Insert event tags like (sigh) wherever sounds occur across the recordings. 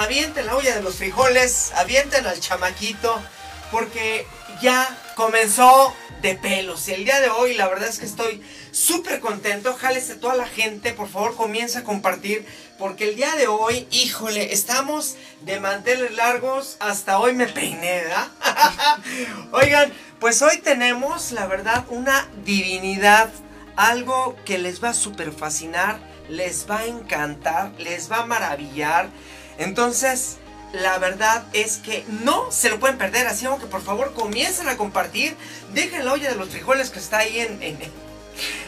Avienten la olla de los frijoles, avienten al chamaquito, porque ya comenzó de pelos. Y el día de hoy, la verdad es que estoy súper contento. Jálese toda la gente, por favor, comienza a compartir, porque el día de hoy, híjole, estamos de manteles largos. Hasta hoy me peiné, ¿verdad? (laughs) Oigan, pues hoy tenemos, la verdad, una divinidad. Algo que les va a súper fascinar, les va a encantar, les va a maravillar. Entonces, la verdad es que no se lo pueden perder. Así que por favor comiencen a compartir. Dejen la olla de los frijoles que está ahí en,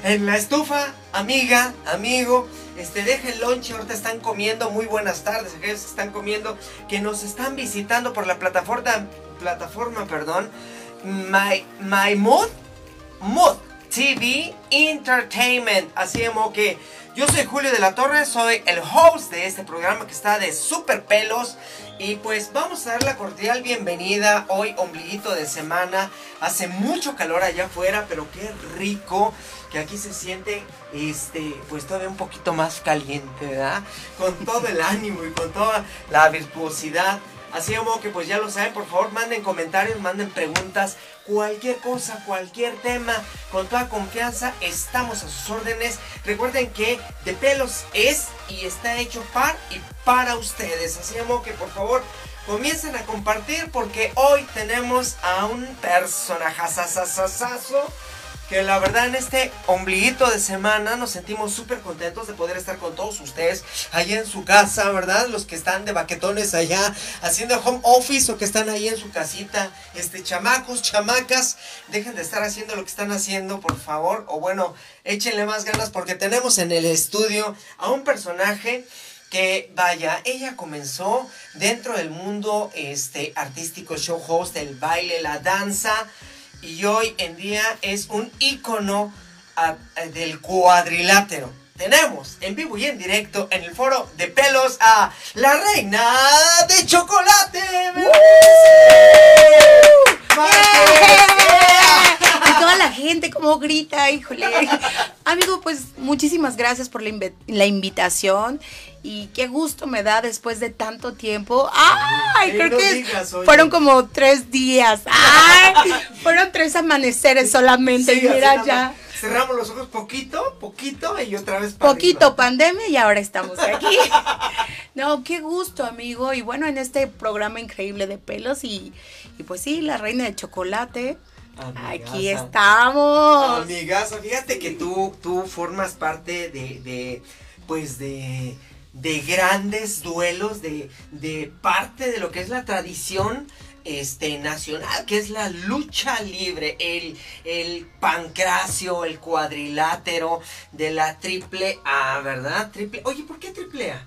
en, la estufa. Amiga, amigo. Este, dejen lonche. Ahorita están comiendo. Muy buenas tardes. Aquellos que están comiendo. Que nos están visitando por la plataforma. Plataforma, perdón. My, my Mood. Mood. TV Entertainment. Así como que yo soy Julio de la Torre, soy el host de este programa que está de super pelos. Y pues vamos a dar la cordial bienvenida hoy, ombliguito de semana. Hace mucho calor allá afuera, pero qué rico que aquí se siente, este, pues todavía un poquito más caliente, ¿verdad? Con todo el (laughs) ánimo y con toda la virtuosidad. Así como que pues ya lo saben, por favor manden comentarios, manden preguntas, cualquier cosa, cualquier tema, con toda confianza, estamos a sus órdenes. Recuerden que De Pelos es y está hecho para y para ustedes. Así que por favor comiencen a compartir porque hoy tenemos a un personajazazazazo que la verdad en este ombliguito de semana nos sentimos súper contentos de poder estar con todos ustedes allá en su casa, ¿verdad? Los que están de baquetones allá haciendo home office o que están ahí en su casita, este chamacos, chamacas, dejen de estar haciendo lo que están haciendo, por favor, o bueno, échenle más ganas porque tenemos en el estudio a un personaje que vaya, ella comenzó dentro del mundo este artístico show host, el baile, la danza, y hoy en día es un ícono a, a, del cuadrilátero. Tenemos en vivo y en directo en el foro de pelos a la reina de chocolate. Y toda la gente como grita, híjole. (laughs) Amigo, pues muchísimas gracias por la, inv la invitación y qué gusto me da después de tanto tiempo. Ay, creo no que digas, fueron como tres días. Ay, fueron tres amaneceres solamente. Sí, y mira ya. Cerramos los ojos poquito, poquito y otra vez para Poquito arriba. pandemia y ahora estamos aquí. (laughs) No, qué gusto, amigo. Y bueno, en este programa increíble de pelos y, y pues sí, la reina de chocolate. Aquí Amigaza. estamos. Amigaza, fíjate que tú, tú formas parte de, de pues de, de grandes duelos, de, de parte de lo que es la tradición este, nacional, que es la lucha libre, el, el pancracio, el cuadrilátero de la triple A, ¿verdad? Triple, oye, ¿por qué triple A?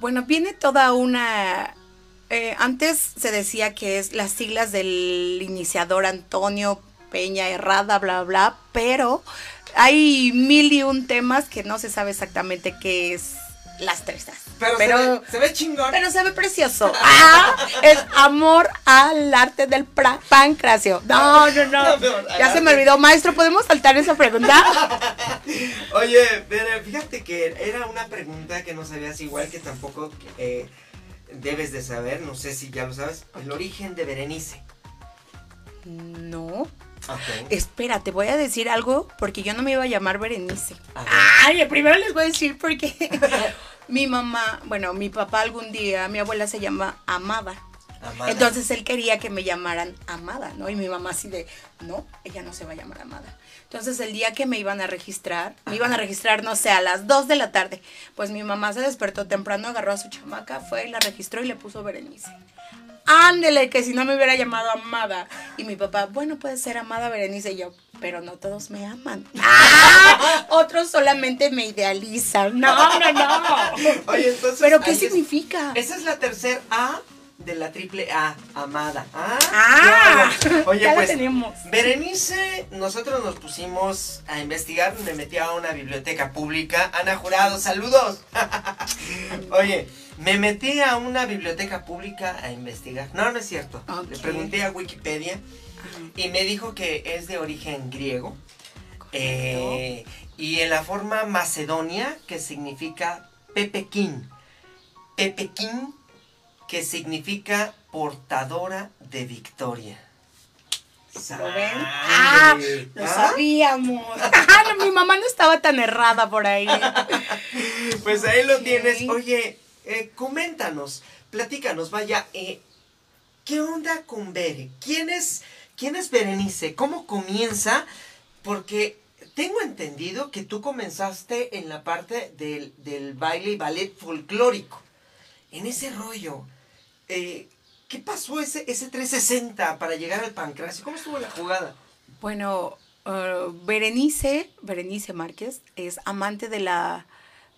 Bueno, viene toda una... eh, antes se decía que es las siglas del iniciador Antonio Peña Herrada, bla, bla, pero hay mil y un temas que no se sabe exactamente qué es las tres As. Pero, Pero- se, ve, se ve chingón. Pero se ve precioso. Ah, es amor al arte del pra- pancracio. No, no, no. Ya se me olvidó, maestro. ¿Podemos saltar esa pregunta? (laughs) Oye, pero fíjate que era una pregunta que no sabías igual que tampoco eh, debes de saber, no sé si ya lo sabes, el origen de Berenice. No. Ok. Espérate, voy a decir algo porque yo no me iba a llamar Berenice. A. Ay, primero les voy a decir porque (laughs) mi mamá, bueno, mi papá algún día, mi abuela se llama Amada. Amada. Entonces él quería que me llamaran Amada, ¿no? Y mi mamá así de, no, ella no se va a llamar Amada. Entonces el día que me iban a registrar, me iban a registrar, no sé, a las 2 de la tarde, pues mi mamá se despertó temprano, agarró a su chamaca, fue y la registró y le puso Berenice. Ándele, que si no me hubiera llamado Amada. Y mi papá, bueno, puede ser Amada Berenice. Y yo, pero no todos me aman. (laughs) ¡Ah! Otros solamente me idealizan. No, no, no. (laughs) Oye, entonces. ¿Pero qué es- significa? Esa es la tercera A de la triple A, amada. Ah, Ah, bueno. Oye, ya la pues. tenemos. Berenice, nosotros nos pusimos a investigar, me metí a una biblioteca pública. Ana Jurado, saludos. (laughs) Oye, me metí a una biblioteca pública a investigar. No, no es cierto. Le pregunté a Wikipedia y me dijo que es de origen griego. eh, y en la forma macedonia, que significa Pepequín. Pepequín, que significa portadora de victoria. ¿Lo ven? Ah, lo sabíamos. Ah, (laughs) no, mi mamá no estaba tan errada por ahí. (laughs) Pues ahí lo tienes. Oye, eh, coméntanos, platícanos, vaya, eh, ¿qué onda con Bere? ¿Quién es, ¿Quién es Berenice? ¿Cómo comienza? Porque tengo entendido que tú comenzaste en la parte del, del baile y ballet folclórico. En ese rollo. Eh, ¿Qué pasó ese, ese 360 para llegar al pancracio? ¿Cómo estuvo la jugada? Bueno, Berenice, Berenice Márquez, es amante de la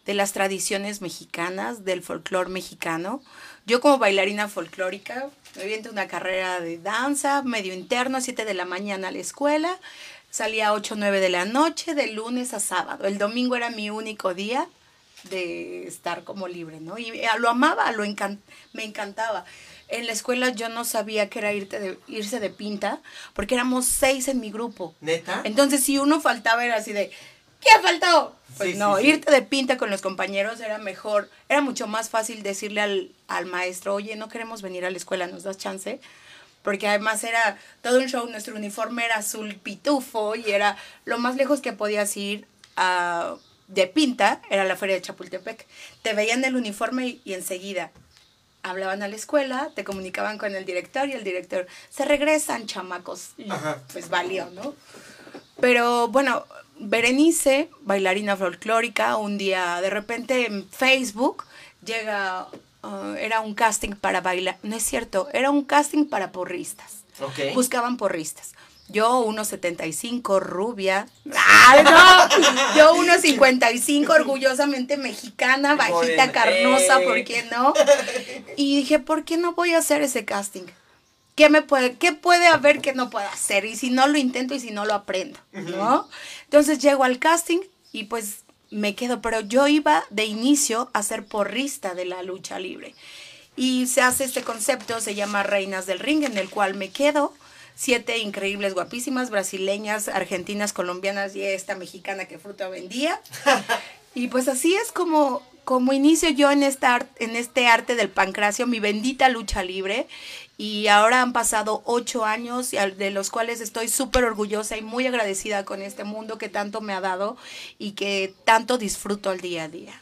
de las tradiciones mexicanas, del folclore mexicano. Yo como bailarina folclórica, me aviento una carrera de danza, medio interno, 7 de la mañana a la escuela, salía a 8 o 9 de la noche, de lunes a sábado. El domingo era mi único día de estar como libre, ¿no? Y lo amaba, lo encan- me encantaba. En la escuela yo no sabía que era irte de- irse de pinta, porque éramos seis en mi grupo. ¿Neta? Entonces, si uno faltaba, era así de, ¿quién faltó? Pues Sí, no, sí, sí. irte de pinta con los compañeros era mejor, era mucho más fácil decirle al, al maestro, oye, no queremos venir a la escuela, ¿nos das chance? Porque además era todo un show, nuestro uniforme era azul pitufo y era lo más lejos que podías ir a- de pinta, era la feria de Chapultepec. Te veían el uniforme y, y enseguida hablaban a la escuela, te comunicaban con el director y el director, se regresan chamacos. Y Ajá. pues valió, ¿no? Pero bueno, Berenice, bailarina folclórica, un día de repente en Facebook llega, ah, era un casting para bailar, no es cierto, era un casting para porristas. Ok. Buscaban porristas. Yo 1.75, rubia. ¡Ay, no! (laughs) Yo 1.55, orgullosamente mexicana, bajita, carnosa. ¿por qué no? (laughs) Y dije, ¿por qué no voy a hacer ese casting? ¿Qué, me puede, ¿Qué puede haber que no pueda hacer? Y si no lo intento y si no lo aprendo, ¿no? Entonces llego al casting y pues me quedo, pero yo iba de inicio a ser porrista de la lucha libre. Y se hace este concepto, se llama Reinas del Ring, en el cual me quedo. Siete increíbles, guapísimas, brasileñas, argentinas, colombianas y esta mexicana que fruta vendía. (laughs) Y pues así es como, como inicio yo en, esta, en este arte del pancracio, mi bendita lucha libre. Y ahora han pasado ocho años, de los cuales estoy súper orgullosa y muy agradecida con este mundo que tanto me ha dado y que tanto disfruto al día a día.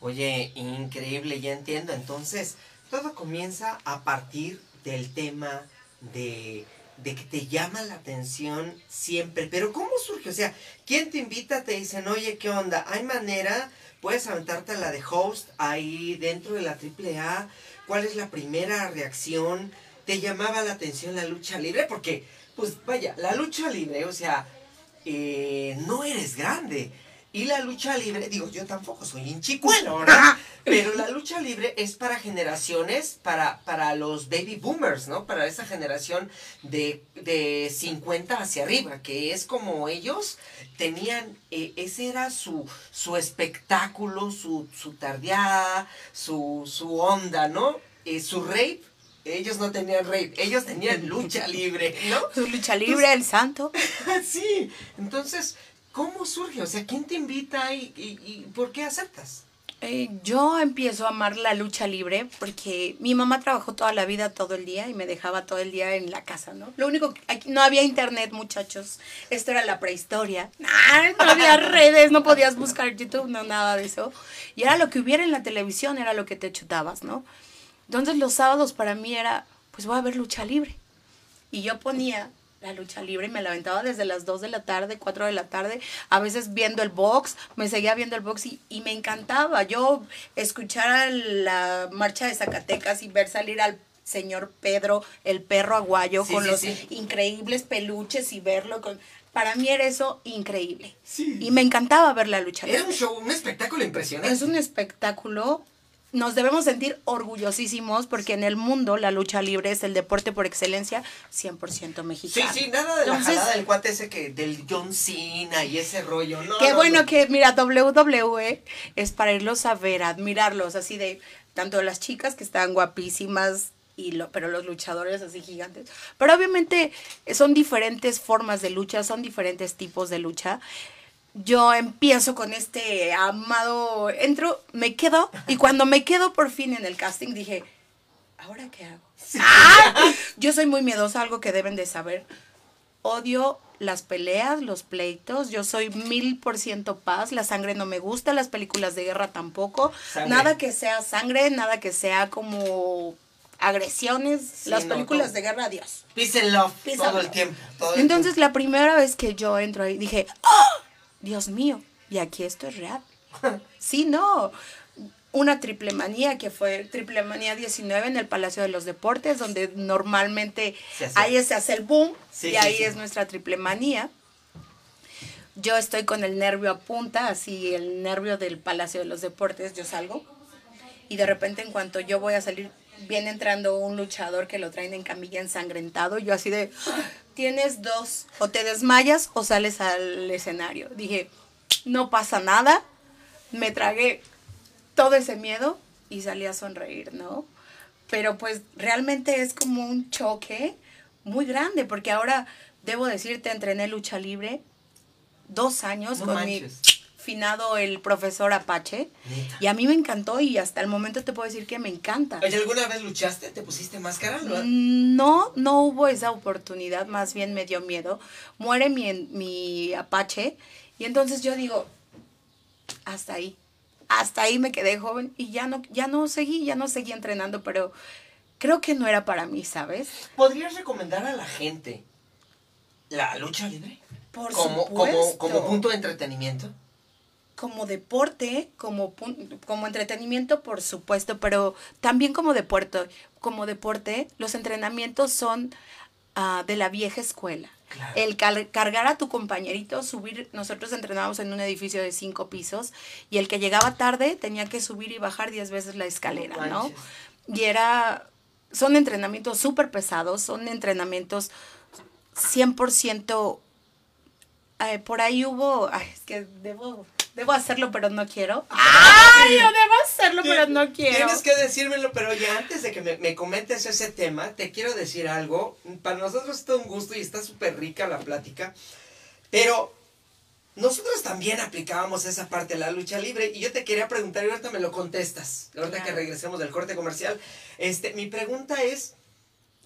Oye, increíble, ya entiendo. Entonces, todo comienza a partir del tema de, de que te llama la atención siempre. Pero ¿cómo surge? O sea, ¿quién te invita? Te dicen, oye, ¿qué onda? ¿Hay manera? ¿Puedes aventarte a la de host ahí dentro de la AAA? ¿Cuál es la primera reacción? ¿Te llamaba la atención la lucha libre? Porque, pues vaya, la lucha libre, o sea, eh, no eres grande. Y la lucha libre, digo, yo tampoco soy un chicuelo, ¿verdad? Pero la lucha libre es para generaciones, para, para los baby boomers, ¿no? Para esa generación de, de 50 hacia arriba, que es como ellos tenían, eh, ese era su, su espectáculo, su, su tardeada, su, su onda, ¿no? Eh, su rape, ellos no tenían rape, ellos tenían lucha libre, ¿no? (laughs) Su lucha libre, el santo. (laughs) sí, entonces, ¿cómo surge? O sea, ¿quién te invita y, y, y por qué aceptas? Eh, yo empiezo a amar la lucha libre porque mi mamá trabajó toda la vida, todo el día y me dejaba todo el día en la casa, ¿no? Lo único que aquí no había internet, muchachos. Esto era la prehistoria. no había (laughs) redes, no podías buscar YouTube, no nada de eso. Y era lo que hubiera en la televisión, era lo que te chutabas, ¿no? Entonces los sábados para mí era, pues voy a ver lucha libre. Y yo ponía la lucha libre y me la aventaba desde las 2 de la tarde, 4 de la tarde, a veces viendo el box, me seguía viendo el box y, y me encantaba. Yo escuchar la marcha de Zacatecas y ver salir al señor Pedro, el perro aguayo, Sí, con sí, los sí. increíbles peluches y verlo con... Para mí era eso increíble. Y me encantaba ver la lucha libre. Era un show, un espectáculo impresionante. Es un espectáculo. Nos debemos sentir orgullosísimos porque en el mundo la lucha libre es el deporte por excelencia 100% Sí, mexicano. sí, nada de Entonces- la jalada del cuate ese que del John Cena y ese rollo. No, Qué no, bueno no. que, mira, WWE es para irlos a ver, admirarlos, así de tanto las chicas que están guapísimas, y lo, pero los luchadores así gigantes. Pero obviamente son diferentes formas de lucha, son diferentes tipos de lucha. Yo empiezo con este amado, entro, me quedo, y cuando me quedo por fin en el casting dije, ¿ahora qué hago? ¡Ah! (laughs) Yo soy muy miedosa, algo que deben de saber. Odio las peleas, los pleitos. Yo soy mil por ciento paz. La sangre no me gusta, las películas de guerra tampoco. Sangre. Nada que sea sangre, nada que sea como agresiones. Sí, las no, películas todo. de guerra, Dios. Peace and love Peace todo el tiempo. todo el Entonces la primera vez que yo entro ahí dije, ¡Oh! Dios mío, y aquí esto es real. (laughs) Sí, no. Una triple manía que fue triple manía 19 en el Palacio de los Deportes, donde normalmente Se ahí se hace el boom Sí, y sí, ahí sí. es nuestra triple manía. Yo estoy con el nervio a punta, así el nervio del Palacio de los Deportes, yo salgo y de repente en cuanto yo voy a salir, viene entrando un luchador que lo traen en camilla ensangrentado, yo así de, "Ah, tienes dos, o te desmayas o sales al escenario. Dije, no pasa nada, me tragué todo ese miedo y salí a sonreír, ¿no? Pero pues realmente es como un choque muy grande, porque ahora, debo decirte, entrené lucha libre dos años No con manches. mi finado el profesor Apache. Neta. Y a mí me encantó y hasta el momento te puedo decir que me encanta. ¿alguna vez luchaste? ¿Te pusiste máscara? ¿No? Mm, No, no hubo esa oportunidad, más bien me dio miedo. Muere mi, mi Apache y entonces yo digo, hasta ahí, hasta ahí me quedé joven y ya no, ya no seguí, ya no seguí entrenando, pero creo que no era para mí, ¿sabes? ¿Podrías recomendar a la gente la lucha libre? Por como, como, supuesto. como punto de entretenimiento. Como deporte, como, como entretenimiento, por supuesto, pero también como deporte, como deporte, los entrenamientos son ah, de la vieja escuela. Claro. El cargar a tu compañerito, subir, nosotros entrenábamos en un edificio de cinco pisos y el que llegaba tarde tenía que subir y bajar diez veces la escalera, No. Y era, son entrenamientos súper pesados, son entrenamientos 100% eh, por ahí hubo, ay, es que debo, debo hacerlo, pero no quiero. Ay, yo debo hacerlo, pero no quiero. Tienes que decírmelo, pero ya antes de que me, me comentes ese tema, te quiero decir algo. Para nosotros es todo un gusto y está súper rica la plática. Pero nosotros también aplicábamos esa parte de la lucha libre. Y yo te quería preguntar, y ahorita me lo contestas. Ahorita que Claro. regresemos del corte comercial. Este, mi pregunta es.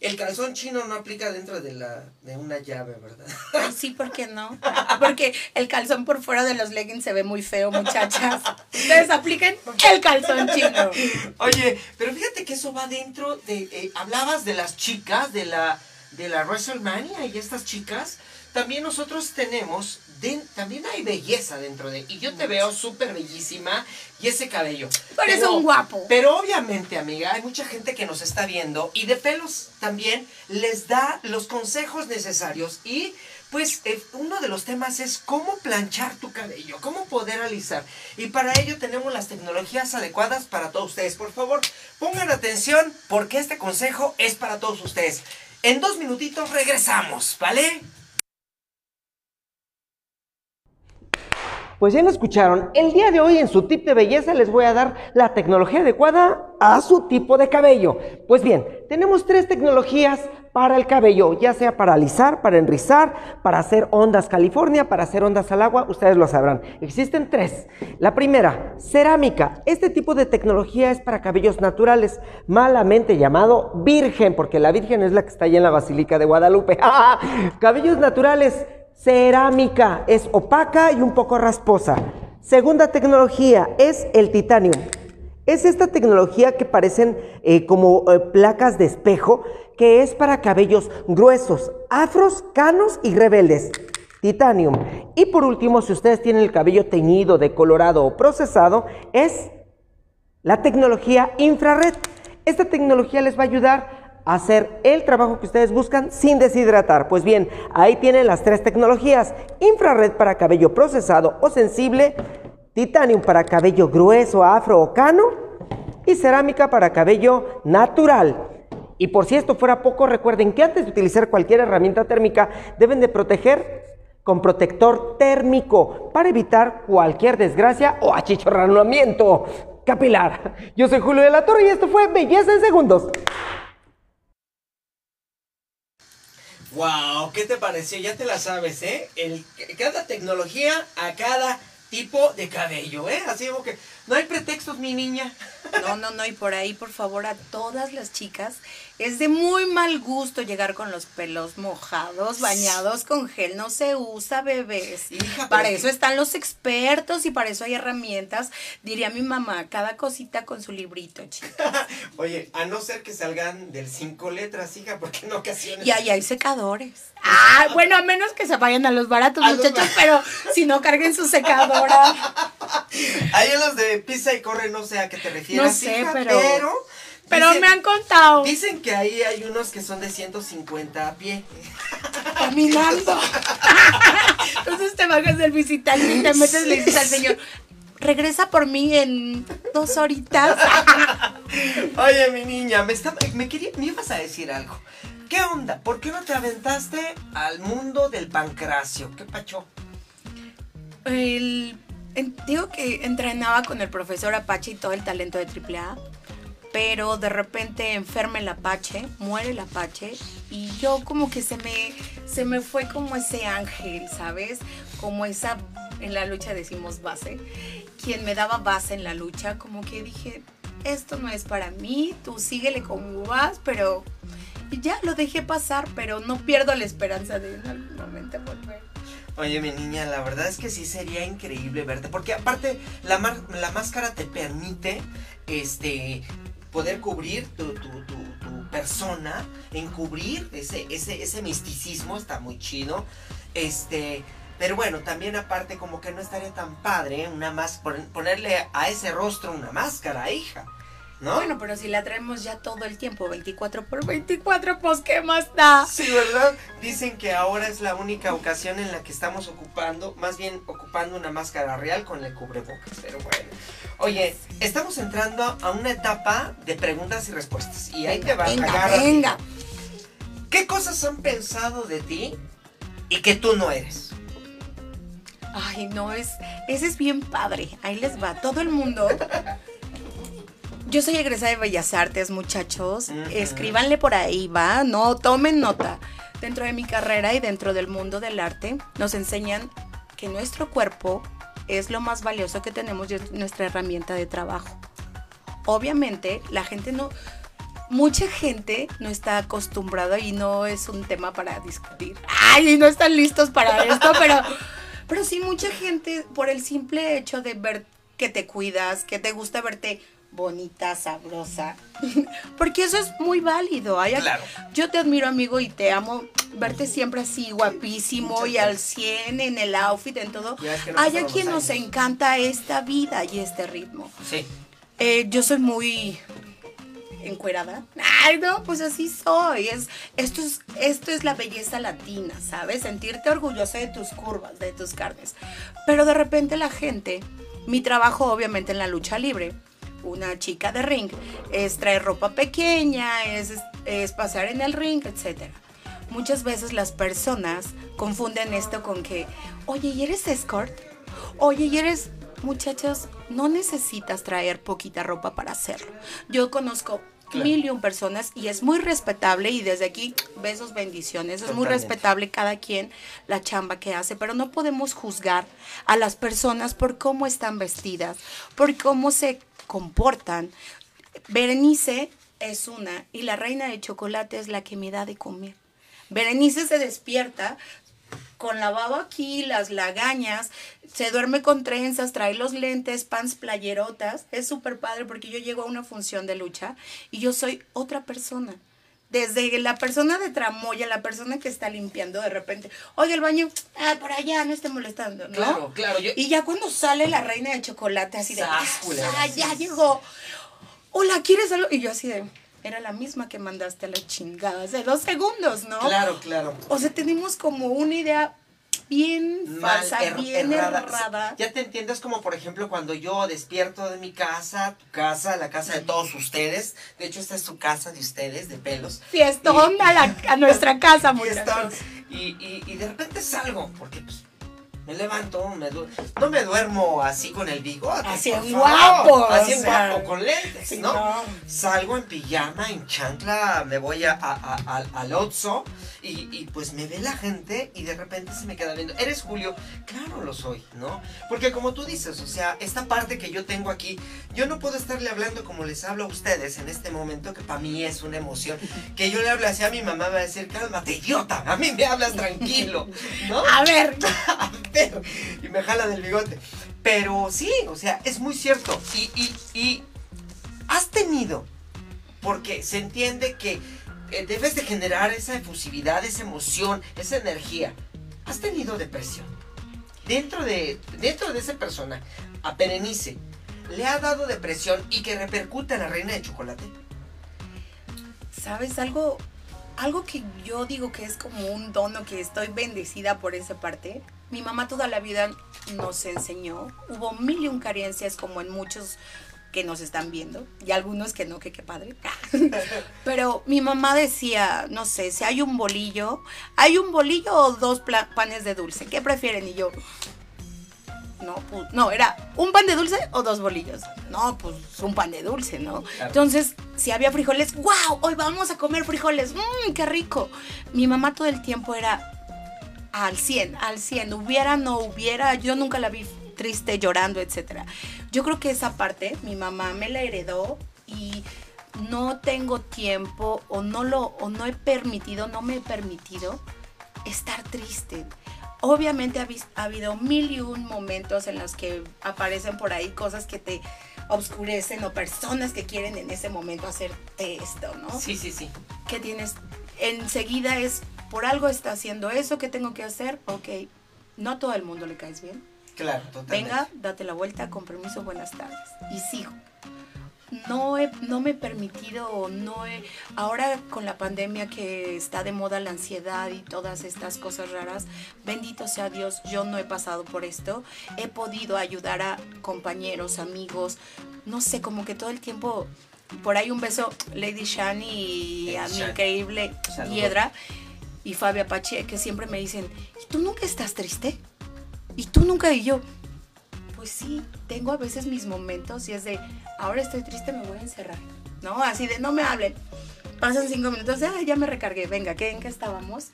El calzón chino no aplica dentro de la de una llave, ¿verdad? Ay, sí, ¿por qué no? Porque el calzón por fuera de los leggings se ve muy feo, muchachas. Ustedes apliquen el calzón chino. Oye, pero fíjate que eso va dentro de. eh, hablabas de las chicas, de la, de la WrestleMania y estas chicas. También nosotros tenemos. de- también hay belleza dentro de. Y yo te veo súper bellísima. Y ese cabello. Eres un guapo. Pero obviamente, amiga, hay mucha gente que nos está viendo. Y de pelos también les da los consejos necesarios. Y. Pues eh, uno de los temas es cómo planchar tu cabello, cómo poder alisar. Y para ello tenemos las tecnologías adecuadas para todos ustedes. Por favor, pongan atención porque este consejo es para todos ustedes. En dos minutitos regresamos, ¿vale? Pues ya lo escucharon, el día de hoy en su tip de belleza les voy a dar la tecnología adecuada a su tipo de cabello. Pues bien, tenemos tres tecnologías para el cabello, ya sea para alisar, para enrizar, para hacer ondas California, para hacer ondas al agua, ustedes lo sabrán. Existen tres. La primera, cerámica. Este tipo de tecnología es para cabellos naturales, malamente llamado virgen, porque la virgen es la que está ahí en la Basílica de Guadalupe. (laughs) cabellos naturales, cerámica, es opaca y un poco rasposa. Segunda tecnología es el titanio. Es esta tecnología que parecen eh, como eh, placas de espejo, que es para cabellos gruesos, afros, canos y rebeldes. Titanium. Y por último, si ustedes tienen el cabello teñido, decolorado o procesado, es la tecnología infrared. Esta tecnología les va a ayudar hacer el trabajo que ustedes buscan sin deshidratar. Pues bien, ahí tienen las tres tecnologías. Infrared para cabello procesado o sensible, Titanium para cabello grueso, afro o cano y cerámica para cabello natural. Y por si esto fuera poco, recuerden que antes de utilizar cualquier herramienta térmica deben de proteger con protector térmico para evitar cualquier desgracia o achichorramiento capilar. Yo soy Julio de la Torre y esto fue Belleza en Segundos. Wow, ¿qué te pareció? Ya te la sabes, ¿eh? El, cada tecnología a cada tipo de cabello, ¿eh? Así como que no hay pretextos, mi niña. No, no, no, y por ahí, por favor, a todas las chicas, es de muy mal gusto llegar con los pelos mojados, bañados con gel, no se usa, bebés. para eso están los expertos y para eso hay herramientas. Diría mi mamá, cada cosita con su librito, chicas. (laughs) Oye, a no ser que salgan del cinco letras, hija, porque en ocasiones... Y ahí hay secadores. (laughs) Ah, bueno, a menos que se vayan a los baratos, muchachos, pero si no carguen su secadora. (laughs) Hay los de pisa y corre, no sé a qué te refieres. No sé, pero... Pero, me han contado. Dicen que ahí hay unos que son de 150 a pie. Caminando. (laughs) Entonces te bajas del visitante y te metes y le dices al señor, regresa por mí en dos horitas. (laughs) Oye, mi niña, me, me, quería, me ibas a decir algo. ¿Qué onda? ¿Por qué no te aventaste al mundo del pancracio? ¿Qué pacho? El digo que entrenaba con el profesor Apache y todo el talento de AAA, pero de repente enferma el Apache, muere el Apache y yo como que se me, se me fue como ese ángel, ¿sabes? Como esa, en la lucha decimos base, quien me daba base en la lucha, como que dije, esto no es para mí, tú síguele como vas, pero ya lo dejé pasar, pero no pierdo la esperanza de en algún momento volver. Oye, mi niña, la verdad es que sí sería increíble verte, porque aparte la, la máscara te permite este poder cubrir tu, tu, tu, persona, encubrir ese, ese, ese misticismo, está muy chido. Este, pero bueno, también aparte como que no estaría tan padre una más ponerle a ese rostro una máscara, hija. Bueno, pero si la traemos ya todo el tiempo, 24 por 24, pues ¿qué más da? Sí, ¿verdad? Dicen que ahora es la única ocasión en la que estamos ocupando, más bien ocupando una máscara real con el cubrebocas, pero bueno. Oye, estamos entrando a una etapa de preguntas y respuestas. Y ahí te va venga, Venga. ¿Qué cosas han pensado de ti y que tú no eres? Ay, no, es, ese es bien padre. Ahí les va. Todo el mundo (laughs) yo soy egresada de Bellas Artes, muchachos. Escríbanle por ahí, va. No, tomen nota. Dentro de mi carrera y dentro del mundo del arte, nos enseñan que nuestro cuerpo es lo más valioso que tenemos y es nuestra herramienta de trabajo. Obviamente, la gente no. Mucha gente no está acostumbrada y no es un tema para discutir. Ay, no están listos para esto, (laughs) pero, pero sí, mucha gente, por el simple hecho de ver que te cuidas, que te gusta verte bonita, sabrosa. (laughs) Porque eso es muy válido. claro. Yo te admiro, amigo, y te amo verte siempre así guapísimo y al 100 en el outfit, en todo. Hay a quien nos encanta esta vida y este ritmo. Sí. Eh, yo soy muy encuerada. Ay, no, pues así soy. Es, esto, es, esto es la belleza latina, ¿sabes? Sentirte orgullosa de tus curvas, de tus carnes. Pero de repente la gente, mi trabajo obviamente en la lucha libre, una chica de ring, es traer ropa pequeña, es, es pasar en el ring, etc. Muchas veces las personas confunden esto con que, oye, ¿y eres escort? Oye, ¿y eres... Muchachos, no necesitas traer poquita ropa para hacerlo. Yo conozco mil y un personas y es muy respetable y desde aquí besos, bendiciones. Es muy respetable cada quien la chamba que hace, pero no podemos juzgar a las personas por cómo están vestidas, por cómo se comportan. Berenice es una y la reina de chocolate es la que me da de comer. Berenice se despierta con la baba aquí, las lagañas, se duerme con trenzas, trae los lentes, pants, playerotas. Es súper padre porque yo llego a una función de lucha y yo soy otra persona. Desde la persona de tramoya, la persona que está limpiando de repente, oye, el baño, ah, por allá, no esté molestando, ¿no? Claro, claro, yo- Y ya cuando sale la reina de chocolate, así de, ah, ya llegó. Hola, ¿quieres algo? Y yo así de, era la misma que mandaste a la chingada hace dos segundos, ¿no? Claro, claro. O sea, tenemos como una idea bien Mal, falsa, er- bien errada. errada. Ya te entiendes como por ejemplo cuando yo despierto de mi casa, tu casa, la casa de todos ustedes. De hecho, esta es su casa de ustedes, de pelos. Fiestón Y- a, la- a nuestra casa, (laughs) Fiestón. muchachos. Y, y, y de repente salgo, porque pues me levanto, me no me duermo así con el bigote. Así en guapo, Así o en sea. guapo, con lentes, Sí, ¿no? no. Salgo en pijama, en chancla, me voy a, a- a- al- y, y, pues me ve la gente y de repente se me queda viendo. ¿Eres Julio? Claro lo soy, ¿no? Porque como tú dices, o sea, esta parte que yo tengo aquí, yo no puedo estarle hablando como les hablo a ustedes en este momento, que para mí es una emoción. (laughs) Que yo le hable así a mi mamá, va a decir, cálmate, idiota, a mí me hablas tranquilo, (laughs) ¿no? A ver, (laughs) A y me jala del bigote. Pero sí, o sea, es muy cierto. Y, y, y has tenido, porque se entiende que eh, debes de generar esa efusividad, esa emoción, esa energía. Has tenido depresión. Dentro de, dentro de ese personaje, a Berenice, le ha dado depresión y que repercute en la reina de chocolate. ¿sabes algo? Algo que yo digo que es como un dono, que estoy bendecida por esa parte. Mi mamá toda la vida nos enseñó. Hubo mil y un carencias como en muchos que nos están viendo y algunos que no, que qué padre. (laughs) Pero mi mamá decía, no sé, si hay un bolillo, hay un bolillo o dos panes de dulce, ¿qué prefieren? Y yo, no, pues, no, era un pan de dulce o dos bolillos. No, pues un pan de dulce, ¿no? Claro. Entonces, si había frijoles, wow, hoy vamos a comer frijoles, mmm, qué rico. Mi mamá todo el tiempo era al 100, al 100, hubiera, no hubiera, yo nunca la vi triste, llorando, etcétera. Yo creo que esa parte mi mamá me la heredó y no tengo tiempo o no lo o no he permitido, no me he permitido estar triste. Obviamente ha, ha habido mil y un momentos en los que aparecen por ahí cosas que te obscurecen o personas que quieren en ese momento hacerte esto, ¿no? Sí, sí, sí. que tienes enseguida es por algo está haciendo eso que tengo que hacer ok no a todo el mundo le caes bien. Claro, totalmente. venga date la vuelta con permiso buenas tardes. Y sigo. No he, no me he permitido no he ahora con la pandemia que está de moda la ansiedad y todas estas cosas raras bendito sea Dios yo no he pasado por esto. He podido ayudar a compañeros amigos no sé como que todo el tiempo por ahí un beso Lady Shani y a mi increíble. Hiedra y Fabia Apache que siempre me dicen ¿y tú nunca estás triste? ¿y tú nunca? y yo pues sí, tengo a veces mis momentos y es de, ahora estoy triste, me voy a encerrar, ¿no? Así de, no me hablen. Pasan cinco minutos, ah, ya me recargué, venga, ¿qué, ¿en qué estábamos?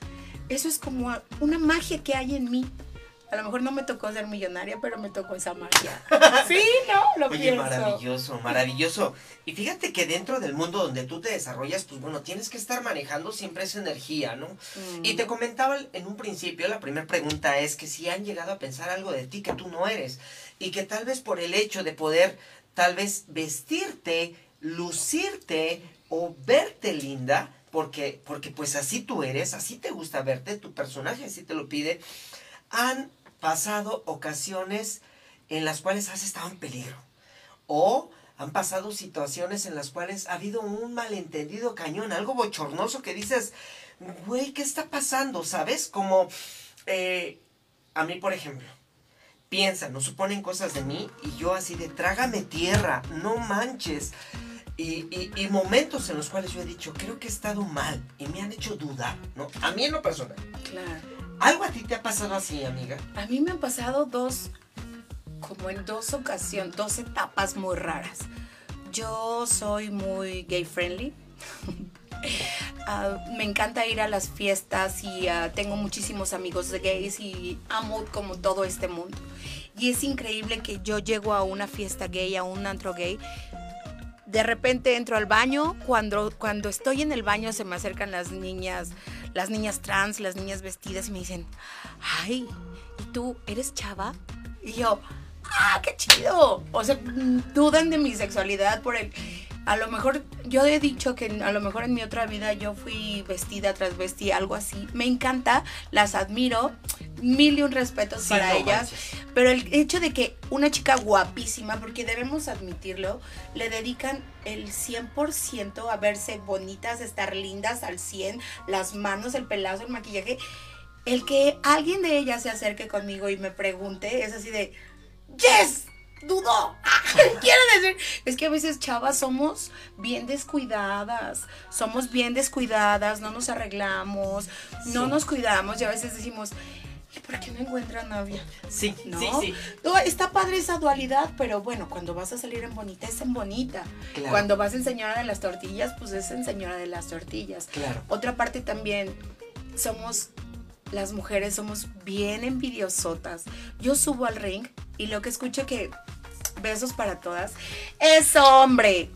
Eso es como una magia que hay en mí. A lo mejor no me tocó ser millonaria, pero me tocó esa magia. (laughs) Sí, ¿no? Lo Oye, pienso. maravilloso, maravilloso. Y fíjate que dentro del mundo donde tú te desarrollas, pues bueno, tienes que estar manejando siempre esa energía, ¿no? Mm. Y te comentaba en un principio, la primera pregunta es que si han llegado a pensar algo de ti que tú no eres y que tal vez por el hecho de poder tal vez vestirte, lucirte o verte linda, porque, porque pues así tú eres, así te gusta verte, tu personaje así te lo pide, han pasado ocasiones en las cuales has estado en peligro. O han pasado situaciones en las cuales ha habido un malentendido cañón, algo bochornoso que dices, güey, ¿qué está pasando? ¿Sabes? Como eh, a mí, por ejemplo, piensan, nos suponen cosas de mí y yo así de trágame tierra, no manches. Y, y- y momentos en los cuales yo he dicho, creo que he estado mal y me han hecho dudar, ¿no? A mí en lo personal. Claro. ¿Algo a ti te ha pasado así, amiga? A mí me han pasado dos, como en dos ocasiones, dos etapas muy raras. yo soy muy gay friendly. (laughs) Ah, me encanta ir a las fiestas y ah, tengo muchísimos amigos de gays y amo como todo este mundo. Y es increíble que yo llego a una fiesta gay, a un antro gay. De repente entro al baño, cuando, cuando estoy en el baño se me acercan las niñas, las niñas trans, las niñas vestidas y me dicen, ay, ¿y tú eres chava? Y yo, ¡ah, qué chido! O sea, dudan de mi sexualidad por el a lo mejor yo he dicho que a lo mejor en mi otra vida yo fui vestida transvestí, algo así. Me encanta, las admiro, mil y un respetos para ellas. Pero el hecho de que una chica guapísima, porque debemos admitirlo, le dedican el 100% a verse bonitas, estar lindas al 100, las manos, el pelazo, el maquillaje. El que alguien de ellas se acerque conmigo y me pregunte es así de, yes, dudó. (laughs) Quiero decir, es que a veces chavas somos bien descuidadas, somos bien descuidadas, no nos arreglamos, no nos cuidamos y a veces decimos, ¿y por qué no encuentra novia? Sí, ¿No? sí, sí. Está padre esa dualidad, pero bueno, cuando vas a salir en bonita es en bonita. Claro. Cuando vas en señora de las tortillas, pues es en señora de las tortillas. Claro. Otra parte también, somos las mujeres somos bien envidiosotas. Yo subo al ring y lo que escucho que besos para todas es hombre.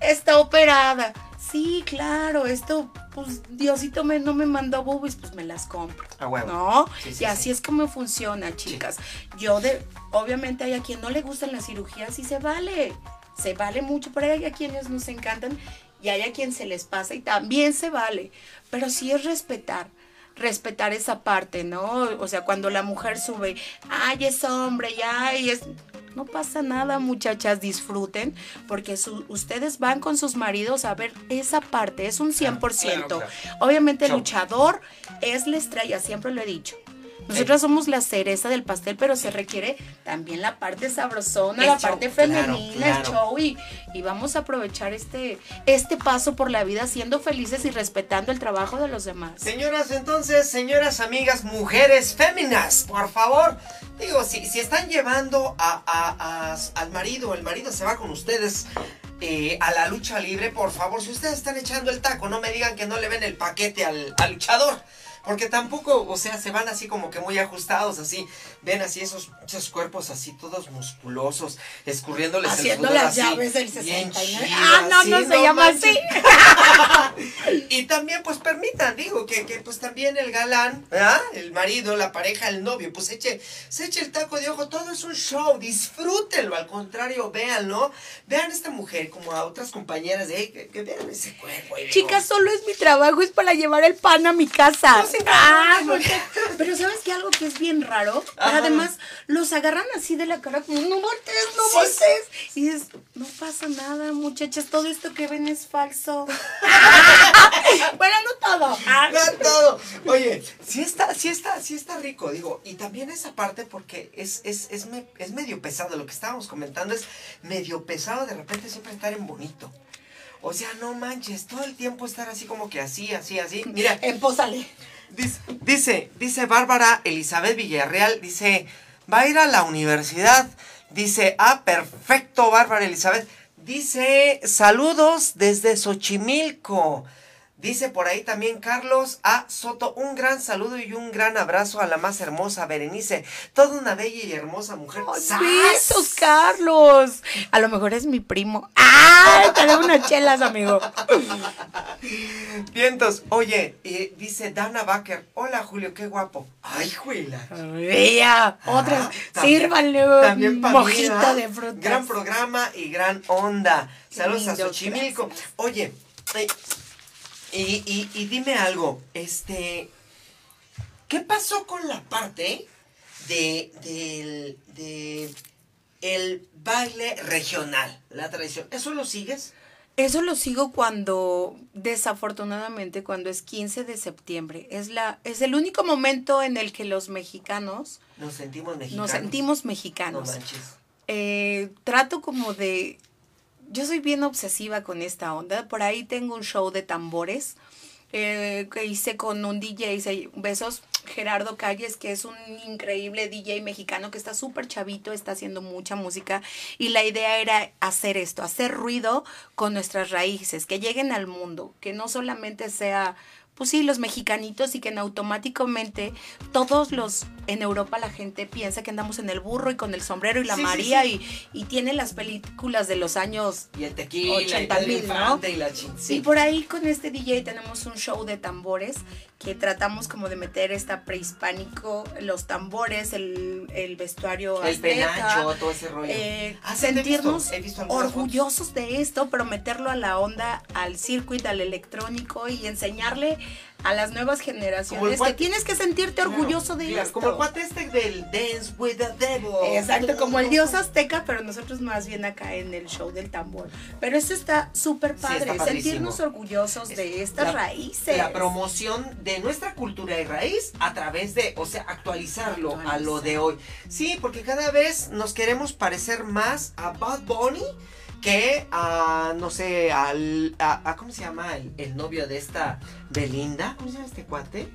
Está operada. Sí, claro, esto, pues Diosito me, no me mandó boobies, pues me las compro. A huevo. ¿No? Sí, sí, y así sí. es como funciona, chicas. Yo de, obviamente hay a quien no le gustan las cirugías y se vale. Se vale mucho, pero hay a quienes nos encantan y hay a quien se les pasa y también se vale. Pero sí es respetar respetar esa parte, ¿no? O sea, cuando la mujer sube, ay, es hombre, ya, y es... No pasa nada, muchachas, disfruten, porque su- ustedes van con sus maridos a ver esa parte, es un 100%. claro, claro. Obviamente el luchador es la estrella, siempre lo he dicho. Nosotras somos la cereza del pastel, pero se requiere también la parte sabrosona, El la show, parte claro, femenina, el show y, y vamos a aprovechar este, este paso por la vida siendo felices y respetando el trabajo de los demás. Señoras, entonces, señoras amigas, mujeres féminas, por favor. Digo, si, si están llevando a, a- a- al marido, el marido se va con ustedes eh, a la lucha libre, por favor, si ustedes están echando el taco, no me digan que no le ven el paquete al, al luchador. Porque tampoco, o sea, se van así como que muy ajustados, así. Ven así esos, esos cuerpos así todos musculosos, escurriéndoles Haciendo el sudor las así, llaves del bien 69. chido, Ah, no, no se llama así. (laughs) Y también, pues permitan, digo, que, que, pues también el galán, ¿verdad? El marido, la pareja, el novio, pues eche, se eche el taco de ojo, todo es un show, disfrútenlo, al contrario, véanlo. Vean a esta mujer como a otras compañeras de, "Ey, que, que vean ese cuerpo. Chicas, solo es mi trabajo, es para llevar el pan a mi casa. No se Ah, porque- pero ¿sabes qué? Algo que es bien raro. Además, los agarran así de la cara como, no voltees, no Sí, voltees. Y dices, no pasa nada, muchachas, todo esto que ven es falso. (laughs) bueno, no todo. Vean todo. Oye, sí está, sí está, sí está rico, digo. Y también esa parte porque es, es, es, me- es medio pesado. Lo que estábamos comentando es medio pesado de repente siempre estar en bonito. O sea, no manches, todo el tiempo estar así como que así, así, así. Mira, Empósale. Dice, dice, dice Bárbara Elizabeth Villarreal, dice, va a ir a la universidad. Dice, ah, perfecto, Bárbara Elizabeth. Dice, saludos desde Xochimilco. Dice por ahí también Carlos A. Soto, un gran saludo y un gran abrazo a la más hermosa Berenice. Toda una bella y hermosa mujer. ¡Sas! Besos, Carlos. A lo mejor es mi primo. ¡Ah! Te doy unas chelas, amigo. Vientos. Oye, eh, dice Dana Baker, hola Julio, qué guapo. Ay, juela. Vea, otra. Ah, Sírvanle también un mojito de frutas. Gran programa y gran onda. Saludos a Xochimilco. Oye, eh, y, y- y dime algo, este, ¿qué pasó con la parte de, del, de el baile regional, la tradición? ¿Eso lo sigues? Eso lo sigo cuando, desafortunadamente, cuando es 15 de septiembre. Es, la, es el único momento en el que los mexicanos Nos sentimos mexicanos. nos sentimos No mexicanos. manches. Eh, trato como de... Yo soy bien obsesiva con esta onda. Por ahí tengo un show de tambores eh, que hice con un DJ, besos, Gerardo Calles, que es un increíble DJ mexicano que está súper chavito, está haciendo mucha música y la idea era hacer esto, hacer ruido con nuestras raíces, que lleguen al mundo, que no solamente sea pues sí, los mexicanitos y que en automáticamente todos los, en Europa la gente piensa que andamos en el burro y con el sombrero y la Sí, sí, María sí. Y, y tiene las películas de los años Y el tequila, y 80 Pedro mil, ¿no? y la Sí, por ahí con este DJ tenemos un show de tambores que tratamos como de meter esta prehispánico, los tambores, el, el vestuario El azteca, penacho, todo ese rollo. eh, Ah, sí, te he visto, sentirnos he visto orgullosos de esto, pero meterlo a la onda, al circuit, al electrónico y enseñarle a las nuevas generaciones que tienes que sentirte orgulloso de esto. Como el cuate este del Dance with the Devil. Exacto, como el dios azteca, pero nosotros más bien acá en el show del tambor. Pero esto está súper Sí, padre, está sentirnos orgullosos de estas La- raíces. La promoción de nuestra cultura y raíz a través de, o sea, actualizarlo a lo de hoy. Sí, porque cada vez nos queremos parecer más a Bad Bunny que a, no sé, al, a, a- ¿cómo se llama el, el novio de esta Belinda? ¿Cómo se llama este cuate?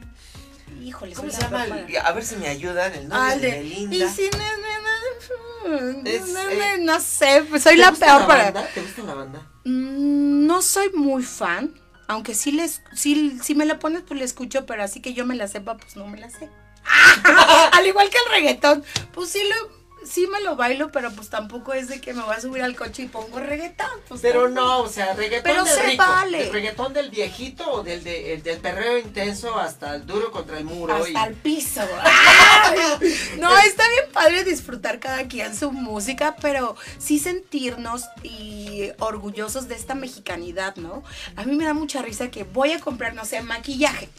Híjole, ¿Cómo se la llama? el- a ver si me ayudan, el novio Ah, de, Belinda. y si no, no, no, Es, no, eh, no sé, pues soy ¿Te la peor la para. banda? ¿Te gusta la banda? Mm, No soy muy fan, aunque sí les, sí, si me la pones, pues la escucho, pero así que yo me la sepa, pues no me la sé. (laughs) Al igual que el reggaetón, pues sí lo, sí me lo bailo, pero pues tampoco es de que me voy a subir al coche y pongo reggaetón. pues Pero tampoco. no, o sea, reggaetón Pero del se rico. vale. ¿El reggaetón del viejito o del, de- el del perreo intenso hasta el duro contra el muro? Hasta y- el piso. (laughs) (laughs) No, está bien padre disfrutar cada quien su música, pero sí sentirnos y orgullosos de esta mexicanidad, ¿no? A mí me da mucha risa que voy a comprar, no sé, maquillaje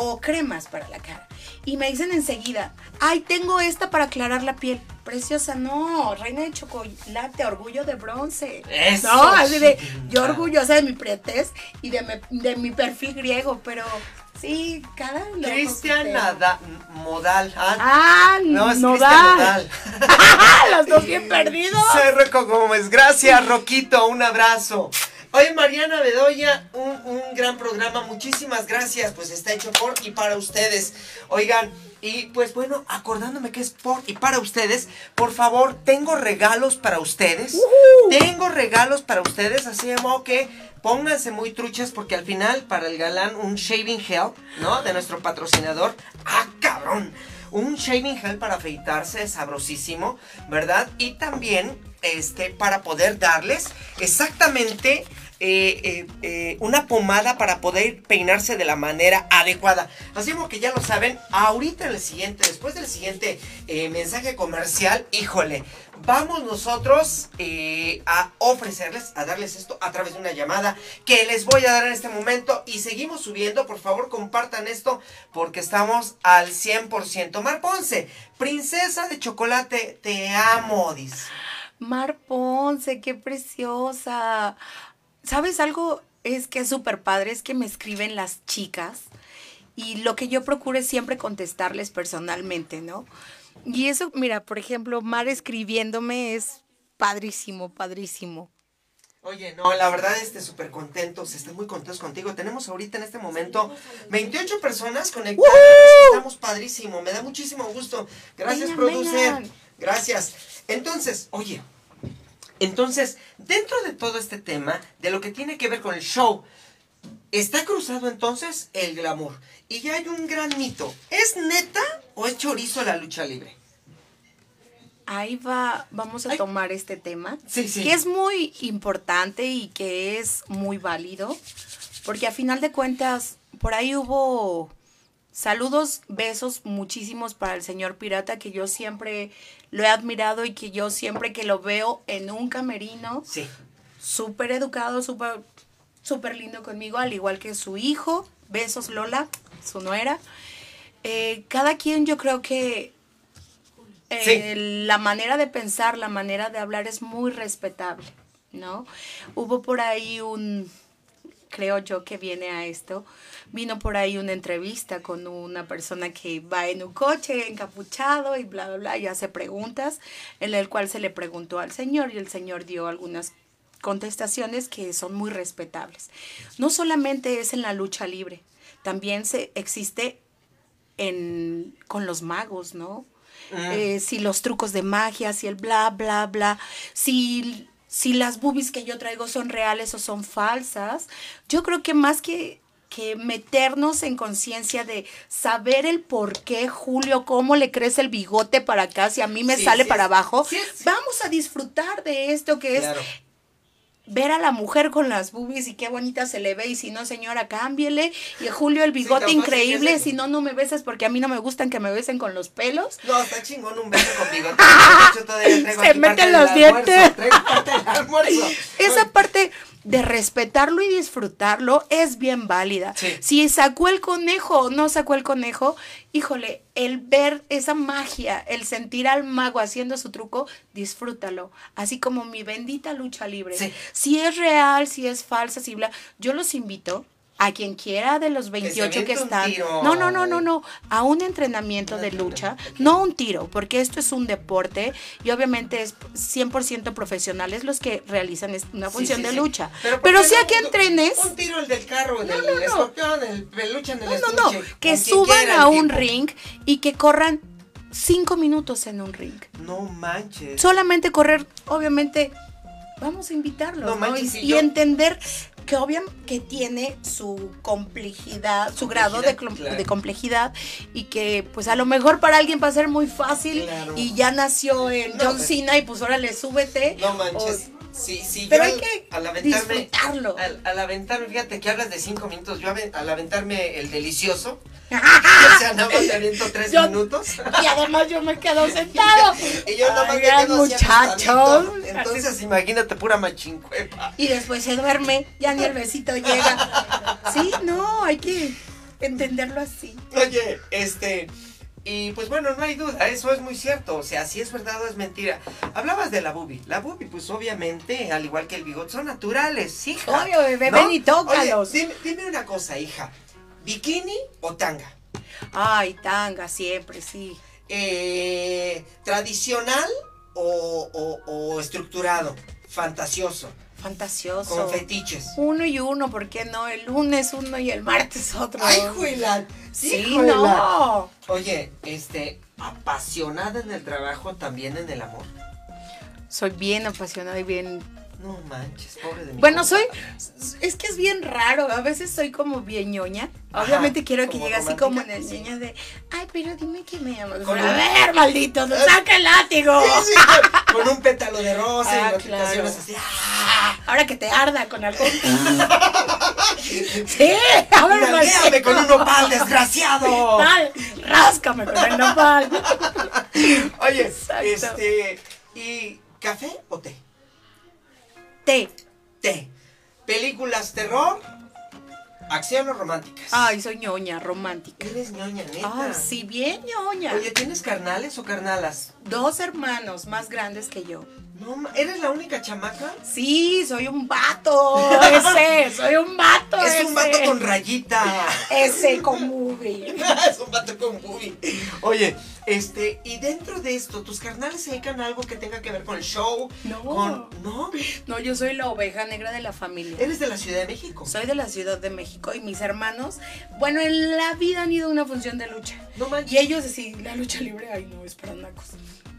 o cremas para la cara. Y me dicen enseguida, ay, tengo esta para aclarar la piel. Preciosa, no, reina de chocolate, orgullo de bronce. Eso, no, así de, yo orgullosa de mi pretez y de, mi- de mi perfil griego, pero sí, cada su Cristian Modal. Ah, Ah, no, es. (laughs) Nodal. Los dos bien perdidos. Soy Rocco Gómez. Gracias, Roquito. Un abrazo. Oye, Mariana Bedoya, un, un gran programa. Muchísimas gracias. Pues está hecho por y para ustedes. Oigan, y pues bueno, acordándome que es por y para ustedes, por favor, tengo regalos para ustedes. Tengo regalos para ustedes, así de modo que pónganse muy truchas porque al final, para el galán, un shaving gel, ¿no? De nuestro patrocinador. ¡Ah, cabrón! Un shaving gel para afeitarse, sabrosísimo, ¿verdad? Y también, este, para poder darles exactamente eh, eh, eh, una pomada para poder peinarse de la manera adecuada. Así como que ya lo saben, ahorita en el siguiente, después del siguiente mensaje comercial, híjole, vamos nosotros eh, a ofrecerles, a darles esto a través de una llamada que les voy a dar en este momento y seguimos subiendo, por favor compartan esto porque estamos al 100%. Mar Ponce, princesa de chocolate, te amo, dice. Mar Ponce, qué preciosa. ¿Sabes algo? Es que es súper padre, es que me escriben las chicas y lo que yo procuro es siempre contestarles personalmente, ¿no? Y eso, mira, por ejemplo, Mar escribiéndome es padrísimo, padrísimo. Oye, no, la verdad, este súper contentos, estoy muy contentos contigo. Tenemos ahorita en este momento 28 personas conectadas. Estamos padrísimo, me da muchísimo gusto. Gracias, Vengan, producer. vengan. Gracias. Entonces, oye, entonces, dentro de todo este tema, de lo que tiene que ver con el show, está cruzado entonces el glamour. Y ya hay un gran mito. ¿Es neta o es chorizo la lucha libre? Ahí va, vamos a Ay. tomar este tema, Sí, sí. que es muy importante y que es muy válido, porque a final de cuentas, por ahí hubo saludos, besos muchísimos para el señor Pirata, que yo siempre lo he admirado y que yo siempre que lo veo en un camerino, Sí. súper educado, súper súper lindo conmigo, al igual que su hijo, besos Lola, su nuera. Eh, cada quien yo creo que eh, la manera de pensar, la manera de hablar es muy respetable, ¿no? Hubo por ahí un, creo yo que viene a esto, vino por ahí una entrevista con una persona que va en un coche encapuchado y bla, bla, bla, y hace preguntas, en el cual se le preguntó al señor y el señor dio algunas contestaciones que son muy respetables. No solamente es en la lucha libre, también se existe en, con los magos, ¿no? Mm. Eh, si los trucos de magia, si el bla, bla, bla, si, si las boobies que yo traigo son reales o son falsas. Yo creo que más que, que meternos en conciencia de saber el por qué, Julio, cómo le crece el bigote para acá, si a mí me Sí, sale sí, para abajo, sí, vamos a disfrutar de esto que es. Ver a la mujer con las boobies y qué bonita se le ve y si no señora cámbiele y Julio el bigote increíble si no no me beses porque a mí no me gustan que me besen con los pelos No, está chingón un beso con bigote. (laughs) Todavía traigo Se meten los dientes. almuerzo. (laughs) esa parte de respetarlo y disfrutarlo es bien válida. Si sacó el conejo o no sacó el conejo, híjole, el ver esa magia, el sentir al mago haciendo su truco, disfrútalo. Así como mi bendita lucha libre. Sí. Si es real, si es falsa, si bla, yo los invito a quien quiera de los se 28 que, un están. No, no, no, no, no. A un entrenamiento de lucha, no un tiro, porque esto es un deporte y obviamente es 100% profesionales los que realizan una función sí, de sí. lucha. ¿por Pero, sí pues, a que no? entrenes. Un tiro el del carro, el del no, no. escorpión, el peluche en el No, no, no. Que suban a un tipo. ring y que corran cinco minutos en un ring. No manches. Solamente correr, obviamente, vamos a invitarlos, No ¿no? manches, y, si y yo- entender que obviamente que tiene su complejidad, su grado de, Complejidad, clom- claro. de complejidad y que pues a lo mejor para alguien va a ser muy fácil Claro. y ya nació en No, John pues- Cena y pues órale, súbete. No manches. O- Sí, sí, Pero yo hay al- que al aventarme, disfrutarlo. Al, al aventarme, fíjate que hablas de cinco minutos. Yo al aventarme el delicioso, (laughs) o sea, nada más me aviento tres Yo- minutos. y además yo me quedo (laughs) sentado. Y yo nada más me quedo así muchacho. acostadito. Entonces, imagínate, pura machincuepa. Y después se duerme, ya ni el besito llega. Sí, no, hay que entenderlo así. Oye, este. Y pues bueno, no hay duda, eso es muy cierto. O sea, si es verdad o es mentira. Hablabas de la bubi. La bubi, pues obviamente, al igual que el bigote, son naturales, hija. Obvio, bebé, ven y tócalos. Oye, dime, dime una cosa, hija. ¿Bikini o tanga? Ay, tanga, siempre, sí. Eh, ¿Tradicional o, o- o estructurado? Fantasioso. Fantasioso. Con fetiches. Uno y uno, ¿por qué no? El lunes uno y el martes otro. ¡Ay, juela! Sí, no. Oye, este, apasionada en el trabajo, también en el amor. Soy bien apasionada y bien... No manches, pobre de mi Bueno, soy... Es que es bien raro. A veces soy como bien ñoña. Ajá, Obviamente quiero que llegue así como en el niño de... Ay, pero dime que me amas. Con a un- ver, maldito, (laughs) saca el látigo. Sí, sí, con, con un pétalo de rosa Ah, y claro. así. ¡ah! Ahora que te arda con algo. (laughs) sí, a ver, ¡Nalguéame con un nopal, desgraciado! (laughs) Tal, ráscame con el nopal. Oye, Exacto. este, ¿y café o té? Té. Té. ¿Películas terror? ¿Acción o románticas? Ay, soy ñoña, romántica. Eres ñoña, neta. Ay, sí, bien ñoña. Oye, ¿tienes carnales o carnalas? Dos hermanos más grandes que yo. No, ¿eres la única chamaca? Sí, soy un vato. Ese, soy un vato. Es un vato con rayita. Ese con movie. (laughs) es un vato con boobie. Oye, este, y dentro de esto, ¿tus carnales se dedican a algo que tenga que ver con el show? No. Con, ¿No? No, yo soy la oveja negra de la familia. Eres de la Ciudad de México. Soy de la Ciudad de México y mis hermanos, bueno, en la vida han ido a una función de lucha. No manches. Y ellos así, la lucha libre, ay no, es para nacos.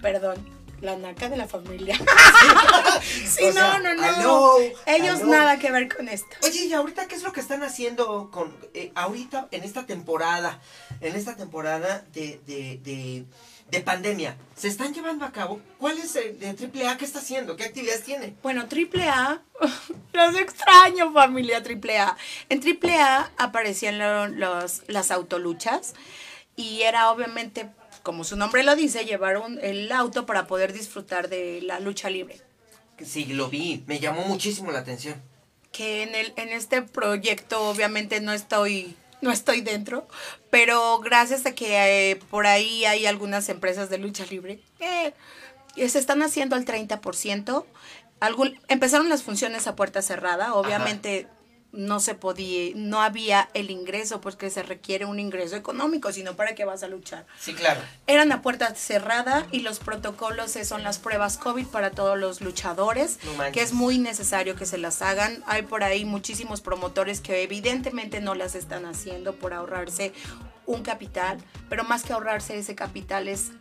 Perdón, la naca de la familia. (laughs) sí, O sea, no, no, no. ellos nada que ver con esto. Oye, ¿y ahorita qué es lo que están haciendo con eh, ahorita en esta temporada? En esta temporada de, de, de, de pandemia. ¿Se están llevando a cabo? ¿Cuál es el de AAA? ¿Qué está haciendo? ¿Qué actividades tiene? Bueno, AAA, (laughs) los extraño familia AAA. En AAA aparecían lo- los, las autoluchas y era obviamente, como su nombre lo dice, llevar un- el auto para poder disfrutar de la lucha libre. Sí, lo vi. Me llamó muchísimo la atención. que en el en este proyecto obviamente no estoy no estoy dentro, pero gracias a que eh, por ahí hay algunas empresas de lucha libre eh, que se están haciendo al 30%. Algún, empezaron las funciones a puerta cerrada, obviamente no se podía, no había el ingreso, pues que se requiere un ingreso económico, sino para qué vas a luchar. Sí, claro. Eran a puerta cerrada y los protocolos son las pruebas COVID para todos los luchadores, No que es muy necesario que se las hagan. Hay por ahí muchísimos promotores que evidentemente no las están haciendo por ahorrarse un capital, pero más que ahorrarse ese capital es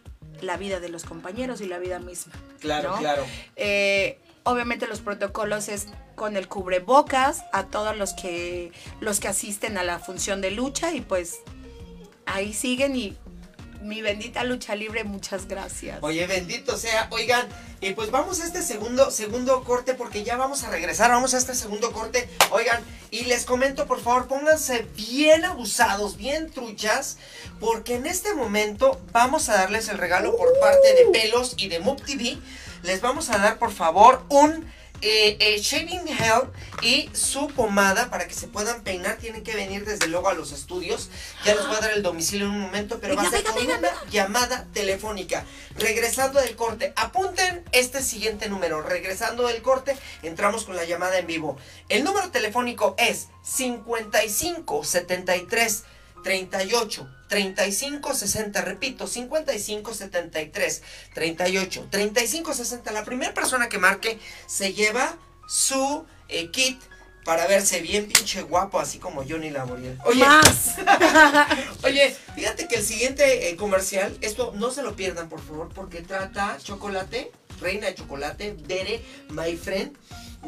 la vida de los compañeros y la vida misma. Claro, ¿no? claro. Eh, obviamente los protocolos es con el cubrebocas a todos los que los que asisten a la función de lucha y pues ahí siguen y mi bendita lucha libre, muchas gracias. Oye, bendito sea. Oigan, y pues vamos a este segundo, segundo corte porque ya vamos a regresar. Vamos a este segundo corte. Oigan, y les comento, por favor, pónganse bien abusados, bien truchas, porque en este momento vamos a darles el regalo por parte de Pelos y de Moop TV. Les vamos a dar, por favor, un eh, eh, shaving gel y su pomada para que se puedan peinar. Tienen que venir desde luego a los estudios. Ya les voy a dar el domicilio en un momento, pero va a ser con una llamada telefónica. Regresando del corte, apunten este siguiente número. Regresando del corte, entramos con la llamada en vivo. El número telefónico es 55 73 38 35 60, repito, 55 73 38 35 60. La primera persona que marque se lleva su eh, kit para verse bien pinche guapo, así como Johnny Laboriel. Oye, Más. (laughs) Oye, fíjate que el siguiente eh, comercial, esto no se lo pierdan por favor, porque trata chocolate, reina de chocolate, Bere, my friend,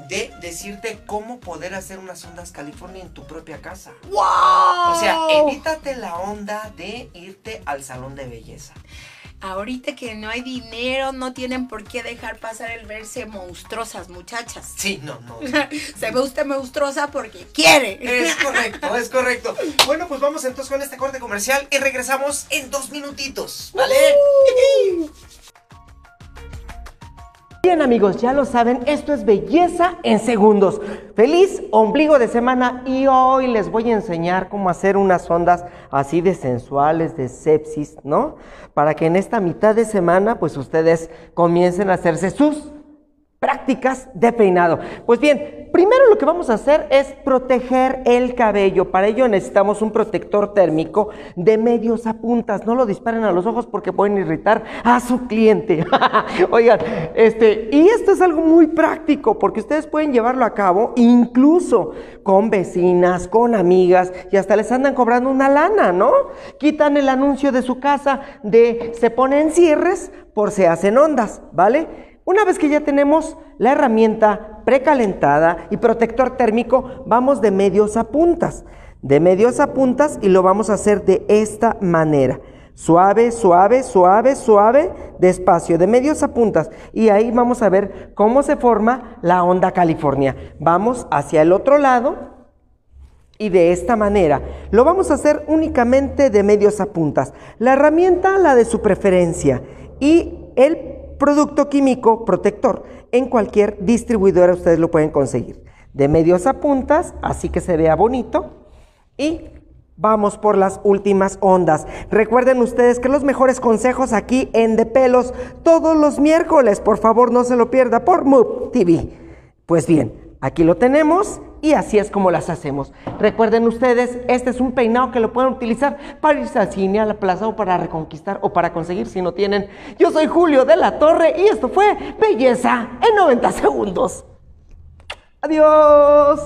de decirte cómo poder hacer unas ondas California en tu propia casa. ¡Wow! O sea, evítate la onda de irte al salón de belleza. Ahorita que no hay dinero, no tienen por qué dejar pasar el verse monstruosas, muchachas. Sí, no, no. (laughs) Se ve usted monstruosa porque quiere. Es (laughs) correcto, es correcto. Bueno, pues vamos entonces con este corte comercial y regresamos en dos minutitos, ¿vale? Bien amigos, ya lo saben, esto es belleza en segundos. Feliz ombligo de semana y hoy les voy a enseñar cómo hacer unas ondas así de sensuales, de sepsis, ¿no? Para que en esta mitad de semana pues ustedes comiencen a hacerse sus prácticas de peinado. Pues bien, primero lo que vamos a hacer es proteger el cabello. Para ello necesitamos un protector térmico de medios a puntas. No lo disparen a los ojos porque pueden irritar a su cliente. (laughs) Oigan, este, y esto es algo muy práctico porque ustedes pueden llevarlo a cabo incluso con vecinas, con amigas y hasta les andan cobrando una lana, ¿no? Quitan el anuncio de su casa de se ponen cierres por se hacen ondas, ¿vale? Una vez que ya tenemos la herramienta precalentada y protector térmico, vamos de medios a puntas. De medios a puntas y lo vamos a hacer de esta manera. Suave, suave, suave, suave, despacio, de medios a puntas. Y ahí vamos a ver cómo se forma la onda California. Vamos hacia el otro lado y de esta manera. Lo vamos a hacer únicamente de medios a puntas. La herramienta, la de su preferencia. Y el producto químico protector. En cualquier distribuidora ustedes lo pueden conseguir. De medios a puntas, así que se vea bonito. Y vamos por las últimas ondas. Recuerden ustedes que los mejores consejos aquí en De Pelos todos los miércoles. Por favor, no se lo pierda por Move TV. Pues bien, aquí lo tenemos y así es como las hacemos. Recuerden ustedes, este es un peinado que lo pueden utilizar para irse al cine, a la plaza o para reconquistar o para conseguir si no tienen. Yo soy Julio de la Torre y esto fue Belleza en 90 segundos. Adiós.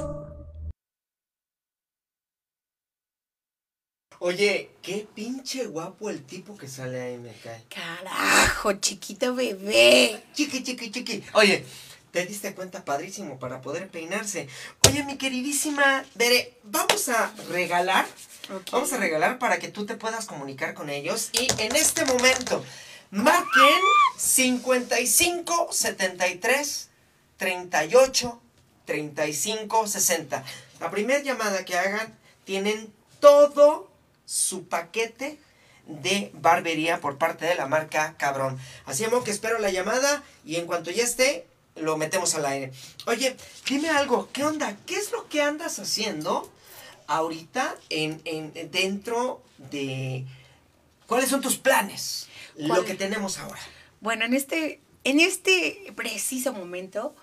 Oye, qué pinche guapo el tipo que sale ahí, me cae. Carajo, chiquito bebé. Chiqui, chiqui, chiqui. Oye, te diste cuenta padrísimo para poder peinarse. Oye, mi queridísima Bere, vamos a regalar. Vamos a regalar para que tú te puedas comunicar con ellos. Y en este momento, marquen 55 73 38 35 60. La primera llamada que hagan, tienen todo su paquete de barbería por parte de la marca Cabrón. Así que espero la llamada y en cuanto ya esté, lo metemos al aire. Oye, dime algo, ¿qué onda? ¿Qué es lo que andas haciendo ahorita en, en- dentro de... ¿Cuáles son tus planes? Lo que tenemos ahora. Bueno, en este, en este preciso momento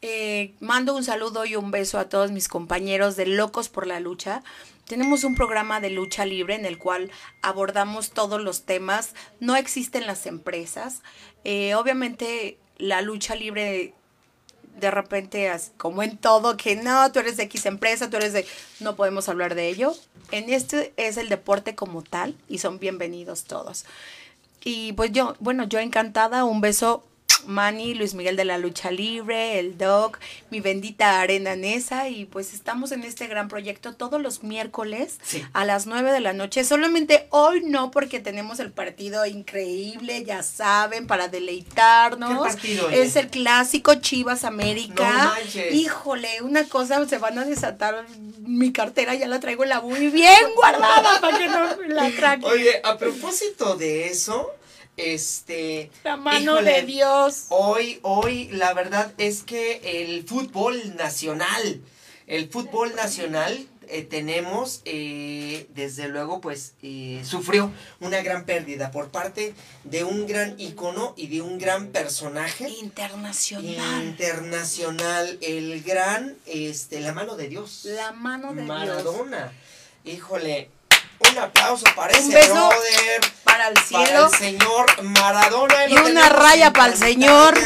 Eh, mando un saludo y un beso a todos mis compañeros de Locos por la Lucha. Tenemos un programa de lucha libre en el cual abordamos todos los temas. No existen las empresas. Eh, obviamente la lucha libre de repente, como en todo, que no, tú eres de X empresa, tú eres de... No podemos hablar de ello. En este es el deporte como tal y son bienvenidos todos. Y pues yo, bueno, yo encantada, un beso Manny, Luis Miguel de la Lucha Libre, el Doc, mi bendita Arena Nesa y pues estamos en este gran proyecto todos los miércoles a las 9 de la noche. Solamente hoy no porque tenemos el partido increíble, ya saben, para deleitarnos. es el clásico Chivas América. Híjole, una cosa, se van a desatar mi cartera, ya la traigo la muy bien guardada para que no la traigan. (laughs) Oye, a propósito de eso, este. La mano de Dios. Hoy, hoy, la verdad es que el fútbol nacional, el fútbol nacional, eh, tenemos, eh, desde luego, pues, eh, sufrió una gran pérdida por parte de un gran icono y de un gran personaje. Internacional. Internacional. El gran, este, la mano de Dios. La mano de Dios. Maradona. Híjole, un aplauso para ese brother. Para el cielo. Para el señor Maradona. Y una raya para el señor.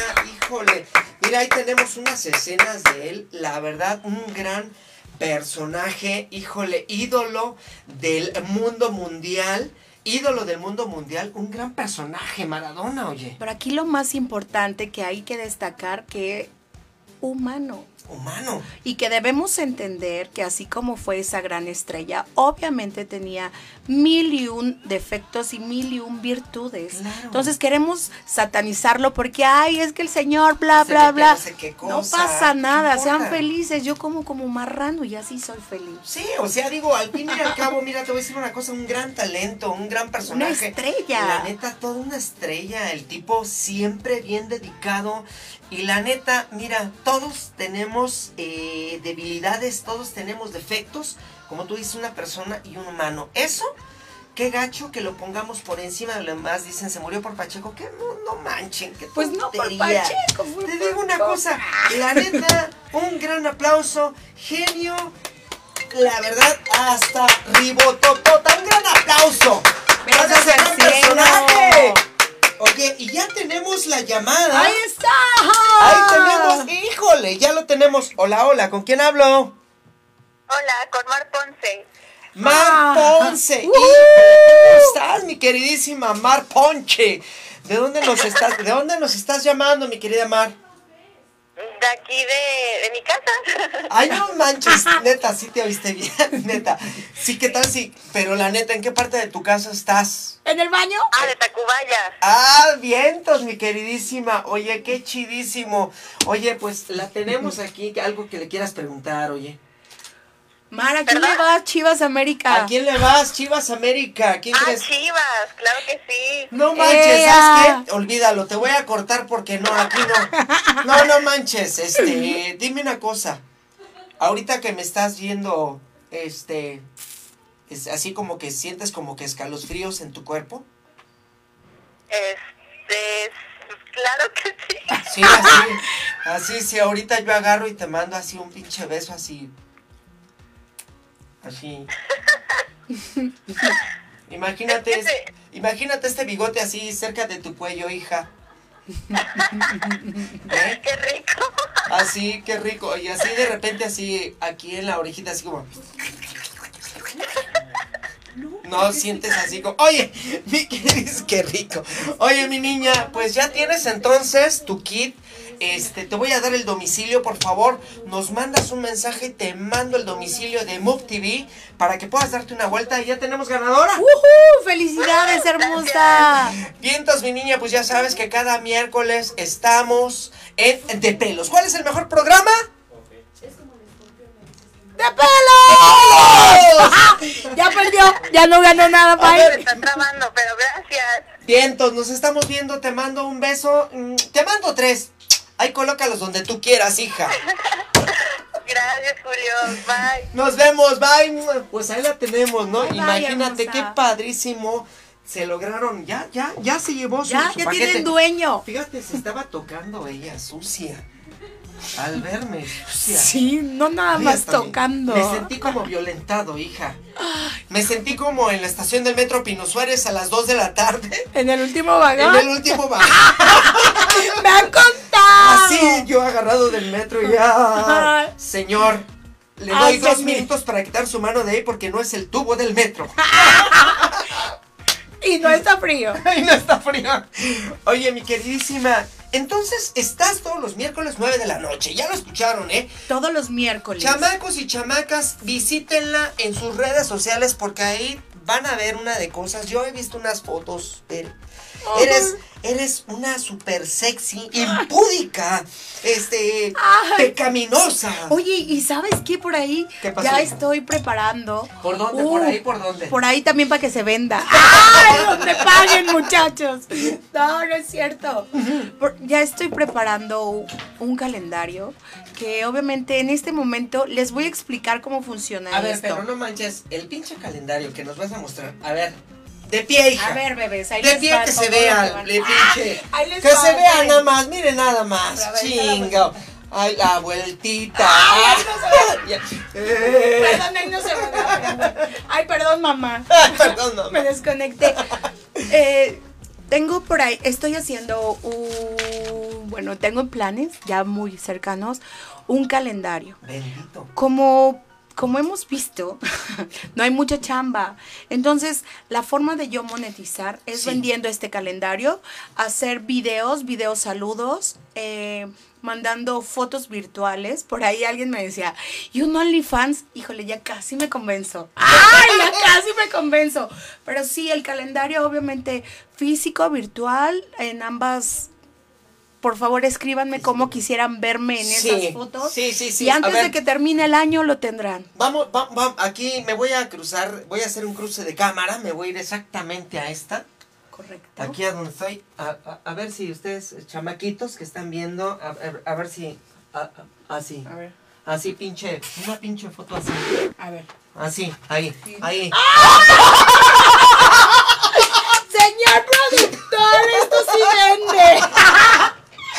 Híjole. Mira, ahí tenemos unas escenas de él. La verdad, un gran personaje. Híjole, ídolo del mundo mundial. Ídolo del mundo mundial, un gran personaje, Maradona, oye. Pero aquí lo más importante que hay que destacar que humano humano. Y que debemos entender que así como fue esa gran estrella, obviamente tenía mil y un defectos y mil y un virtudes. Entonces queremos satanizarlo porque, ay, es que el Señor, bla, bla, bla. No, pasa nada, sean felices. Yo como como marrano y así soy feliz. Sí, o sea, digo, al fin y al cabo, mira, te voy a decir una cosa, un gran talento, un gran personaje. Una estrella. La neta, toda una estrella. El tipo siempre bien dedicado. Y la neta, mira, todos tenemos eh, debilidades, todos tenemos defectos, como tú dices, una persona y un humano. Eso, qué gacho que lo pongamos por encima de lo demás. Dicen, se murió por Pacheco. Que no, no manchen, que Pues no por Pacheco. Te digo una cosa, la neta, un gran aplauso, genio. La verdad, hasta ribototota, un gran aplauso. Gracias al personaje. Oye, y ya tenemos la llamada. Ahí está. Ahí tenemos, híjole, ya lo tenemos. Hola, hola, ¿con quién hablo? Hola, con Mar Ponce. Mar ah. Ponce. (laughs) ¿Cómo estás, mi queridísima Mar Ponche? ¿De dónde nos estás, de dónde nos estás llamando, mi querida Mar? De aquí de, de mi casa. (laughs) Ay, no manches, neta, sí te oíste bien, (laughs) neta. Sí, ¿qué tal? Sí, pero la neta, ¿en qué parte de tu casa estás? ¿En el baño? Ah, de Tacubaya. Ah, vientos, mi queridísima. Oye, qué chidísimo. Oye, pues la tenemos aquí, algo que le quieras preguntar, oye. Mara, ¿a quién le vas? Chivas América. ¿A quién le vas? Chivas América. ¿Quién ah, Chivas, claro que sí. No manches, ¿sabes qué? Olvídalo, te voy a cortar porque no, aquí no. No, no manches, este, dime una cosa. Ahorita que me estás viendo, este, es así como que sientes como que escalofríos en tu cuerpo. Este, claro que sí. Sí, así, así, sí, ahorita yo agarro y te mando así un pinche beso así Así. (laughs) imagínate, imagínate este bigote así cerca de tu cuello, hija. (laughs) ¿Eh? Qué rico. Así, qué rico. Y así de repente así aquí en la orejita así como. No sientes así como, oye, (laughs) mi qué rico. Oye, mi niña, pues ya tienes entonces tu kit este, te voy a dar el domicilio, por favor. Nos mandas un mensaje, te mando el domicilio de Move TV para que puedas darte una vuelta y ya tenemos ganadora. ¡Uh! (laughs) ¡Felicidades, hermosa! Vientos, mi niña, pues ya sabes que cada miércoles estamos en De Pelos. ¿Cuál es el mejor programa? ¡De pelos! (laughs) ya perdió, ya no ganó nada, Pai. Está trabando, pero gracias. Vientos, nos estamos viendo, te mando un beso. Mm, te mando tres. Ahí colócalos donde tú quieras, hija. Gracias, Julio. Bye. Nos vemos, bye. Pues ahí la tenemos, ¿no? Imagínate qué padrísimo. Se lograron, ya, ya, ya se llevó su, ya, ya tienen dueño. Fíjate, se estaba tocando ella, sucia. Al verme. Sí, no nada más tocando. Me, sentí como violentado, hija. Me sentí como en la estación del metro Pino Suárez a las 2 de la tarde. En el último vagón. En el último bar. (laughs) Me han contado. Así yo agarrado del metro y ya. Señor, le doy Ay, dos minutos para quitar su mano de ahí porque no es el tubo del metro. (laughs) Y no está frío. (laughs) Ay, no está frío. Oye, mi queridísima. Entonces, estás todos los miércoles 9 de la noche. Ya lo escucharon, ¿eh? Todos los miércoles. Chamacos y chamacas, visítenla en sus redes sociales porque ahí van a ver una de cosas. Yo he visto unas fotos. de- Eres, eres una super sexy, impúdica, este, Ay. pecaminosa. Oye, ¿y sabes qué por ahí? ¿Qué pasó? Ya estoy preparando. ¿Por dónde? Uh, ¿Por ahí? ¿Por dónde? Por ahí también para que se venda. (laughs) ¡Ay, donde paguen, muchachos! No, no es cierto. Por- ya estoy preparando un, calendario que obviamente en este momento les voy a explicar cómo funciona A ver, esto. pero no manches, el pinche calendario que nos vas a mostrar. A ver, de pie, hija. A ver, bebés, ahí de les pie que se vea, ¡Ah! pinche. Que se vea nada más, miren nada más. Ver, Chingo. Ay, la vueltita. Ay, no se. Eh. (laughs) Perdón, ahí no se ver. Ay, perdón, mamá. (laughs) Ay, perdón, mamá. Me desconecté. Eh, tengo por ahí, estoy haciendo un, bueno, tengo en planes ya muy cercanos un calendario. Bendito. Como, como hemos visto, (laughs) no hay mucha chamba. Entonces, la forma de yo monetizar es Sí. vendiendo este calendario, hacer videos, videos saludos, eh, mandando fotos virtuales. Por ahí alguien me decía, ¿y un OnlyFans? Híjole, ya casi me convenzo. (laughs) ¡Ay, ya casi me convenzo! Pero sí, el calendario obviamente físico, virtual, en ambas... Por favor, escríbanme cómo quisieran verme en Sí, esas fotos. sí, sí, sí. Y antes ver. de que termine el año lo tendrán. Vamos, vamos, vamos, aquí me voy a cruzar, voy a hacer un cruce de cámara, me voy a ir exactamente a esta, Correcto. aquí a donde estoy, a, a- a ver si ustedes, eh, chamaquitos que están viendo, a, ver si, así, A ver, así pinche, una pinche foto así, a ver. así, ahí, ahí. (laughs) Señor productor, esto sí vende. (laughs)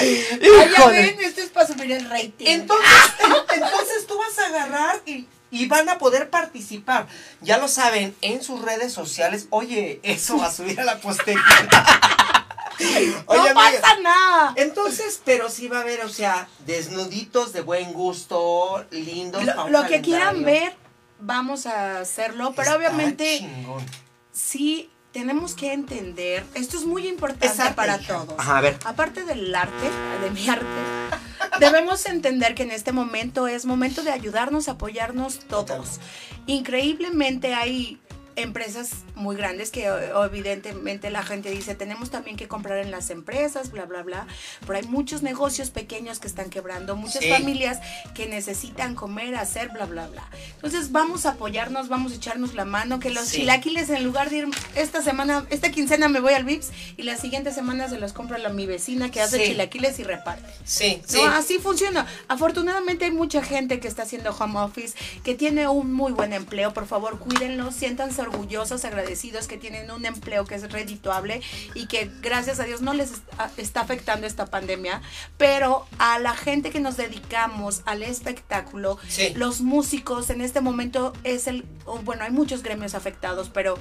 Ya ven, esto es para subir el rating. Entonces, (laughs) entonces tú vas a agarrar y, y van a poder participar. Ya lo saben, en sus redes sociales. Oye, eso va a subir a la posteridad. (laughs) no amiga, pasa nada. Entonces, pero sí va a haber, o sea, desnuditos de buen gusto, lindos. Lo, lo que quieran ver, vamos a hacerlo. Pero Está obviamente, chingón. sí tenemos que entender. Esto es muy importante para todos. Ajá, a ver. Aparte del arte, de mi arte, (laughs) debemos entender que en este momento es momento de ayudarnos, apoyarnos todos. Increíblemente hay empresas muy grandes que o- evidentemente la gente dice tenemos también que comprar en las empresas, bla, bla, bla, pero hay muchos negocios pequeños que están quebrando, muchas Sí. familias que necesitan comer, hacer, bla, bla, bla. Entonces vamos a apoyarnos, vamos a echarnos la mano, que los Sí. chilaquiles en lugar de ir esta semana, esta quincena me voy al VIPS y la siguiente semana se los compro a la, mi vecina que hace Sí. chilaquiles y reparte. Sí, sí. Así funciona. Afortunadamente hay mucha gente que está haciendo home office, que tiene un muy buen empleo. Por favor, cuídenlo, siéntanse orgullosos, agradecidos que tienen un empleo que es redituable y que gracias a Dios no les está, afectando esta pandemia. Pero a la gente que nos dedicamos al espectáculo, Sí. los músicos en este momento es el, o bueno, hay muchos gremios afectados, pero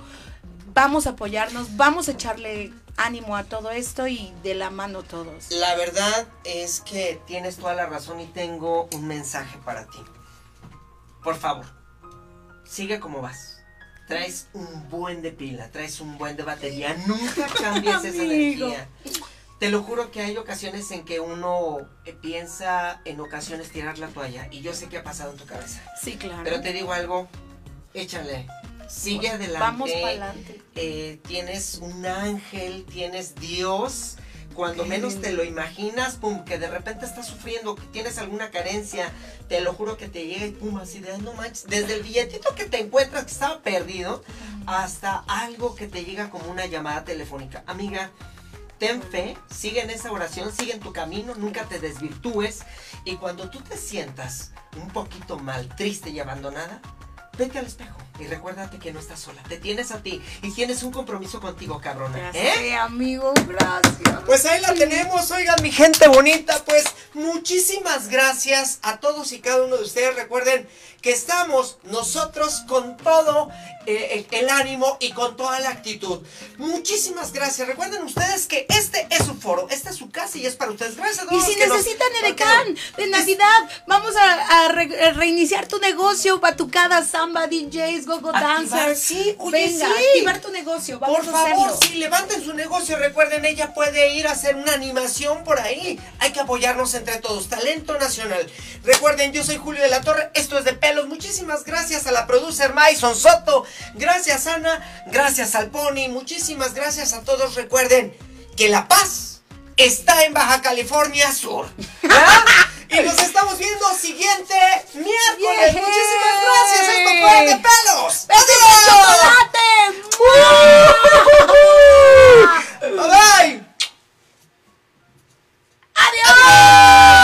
vamos a apoyarnos, vamos a echarle ánimo a todo esto y de la mano todos. La verdad es que tienes toda la razón y tengo un mensaje para ti. Por favor, sigue como vas. Traes un buen de pila, traes un buen de batería. Nunca cambies esa energía. Te lo juro que hay ocasiones en que uno eh, piensa en ocasiones tirar la toalla. Y yo sé que ha pasado en tu cabeza. Sí, claro. Pero te digo algo, échale. Sigue adelante. Vamos para adelante. eh, tienes un ángel, tienes Dios. Cuando menos te lo imaginas, pum, que de repente estás sufriendo, que tienes alguna carencia, te lo juro que te llega y pum, así de, "Ay, no manches, desde el billetito que te encuentras que estaba perdido, hasta algo que te llega como una llamada telefónica. Amiga, ten fe, sigue en esa oración, sigue en tu camino, nunca te desvirtúes. Y cuando tú te sientas un poquito mal, triste y abandonada, vete al espejo. Y recuérdate que no estás sola, te tienes a ti y tienes un compromiso contigo, cabrona. Ya ¿Eh? amigo, gracias. Pues ahí la tenemos, oigan mi gente bonita, pues muchísimas gracias a todos y cada uno de ustedes. Recuerden que estamos nosotros con todo eh, el, el ánimo y con toda la actitud. Muchísimas gracias. Recuerden ustedes que este es su foro, esta es su casa y es para ustedes. Gracias a todos Y si que nos- necesitan porque edecán nos- de Navidad, vamos a, a re- a reiniciar tu negocio, batucada, samba, DJs, gogo dancers. sí, oye, Venga, sí. activar tu negocio, vamos Por a favor, hacerlo. sí, levanten su negocio. Recuerden, ella puede ir a hacer una animación por ahí. Hay que apoyarnos entre todos. Talento nacional. Recuerden, yo soy Julio de la Torre. Esto es de pelos. Muchísimas gracias a la producer Maison Soto. Gracias, Ana. Gracias al Pony. Muchísimas gracias a todos. Recuerden que la paz está en Baja California Sur. (laughs) ¿Ah? Y nos estamos viendo siguiente miércoles. Muchísimas gracias. Esto fue pelos. ¡Adiós! chocolate! ¡Bye ¡Adiós!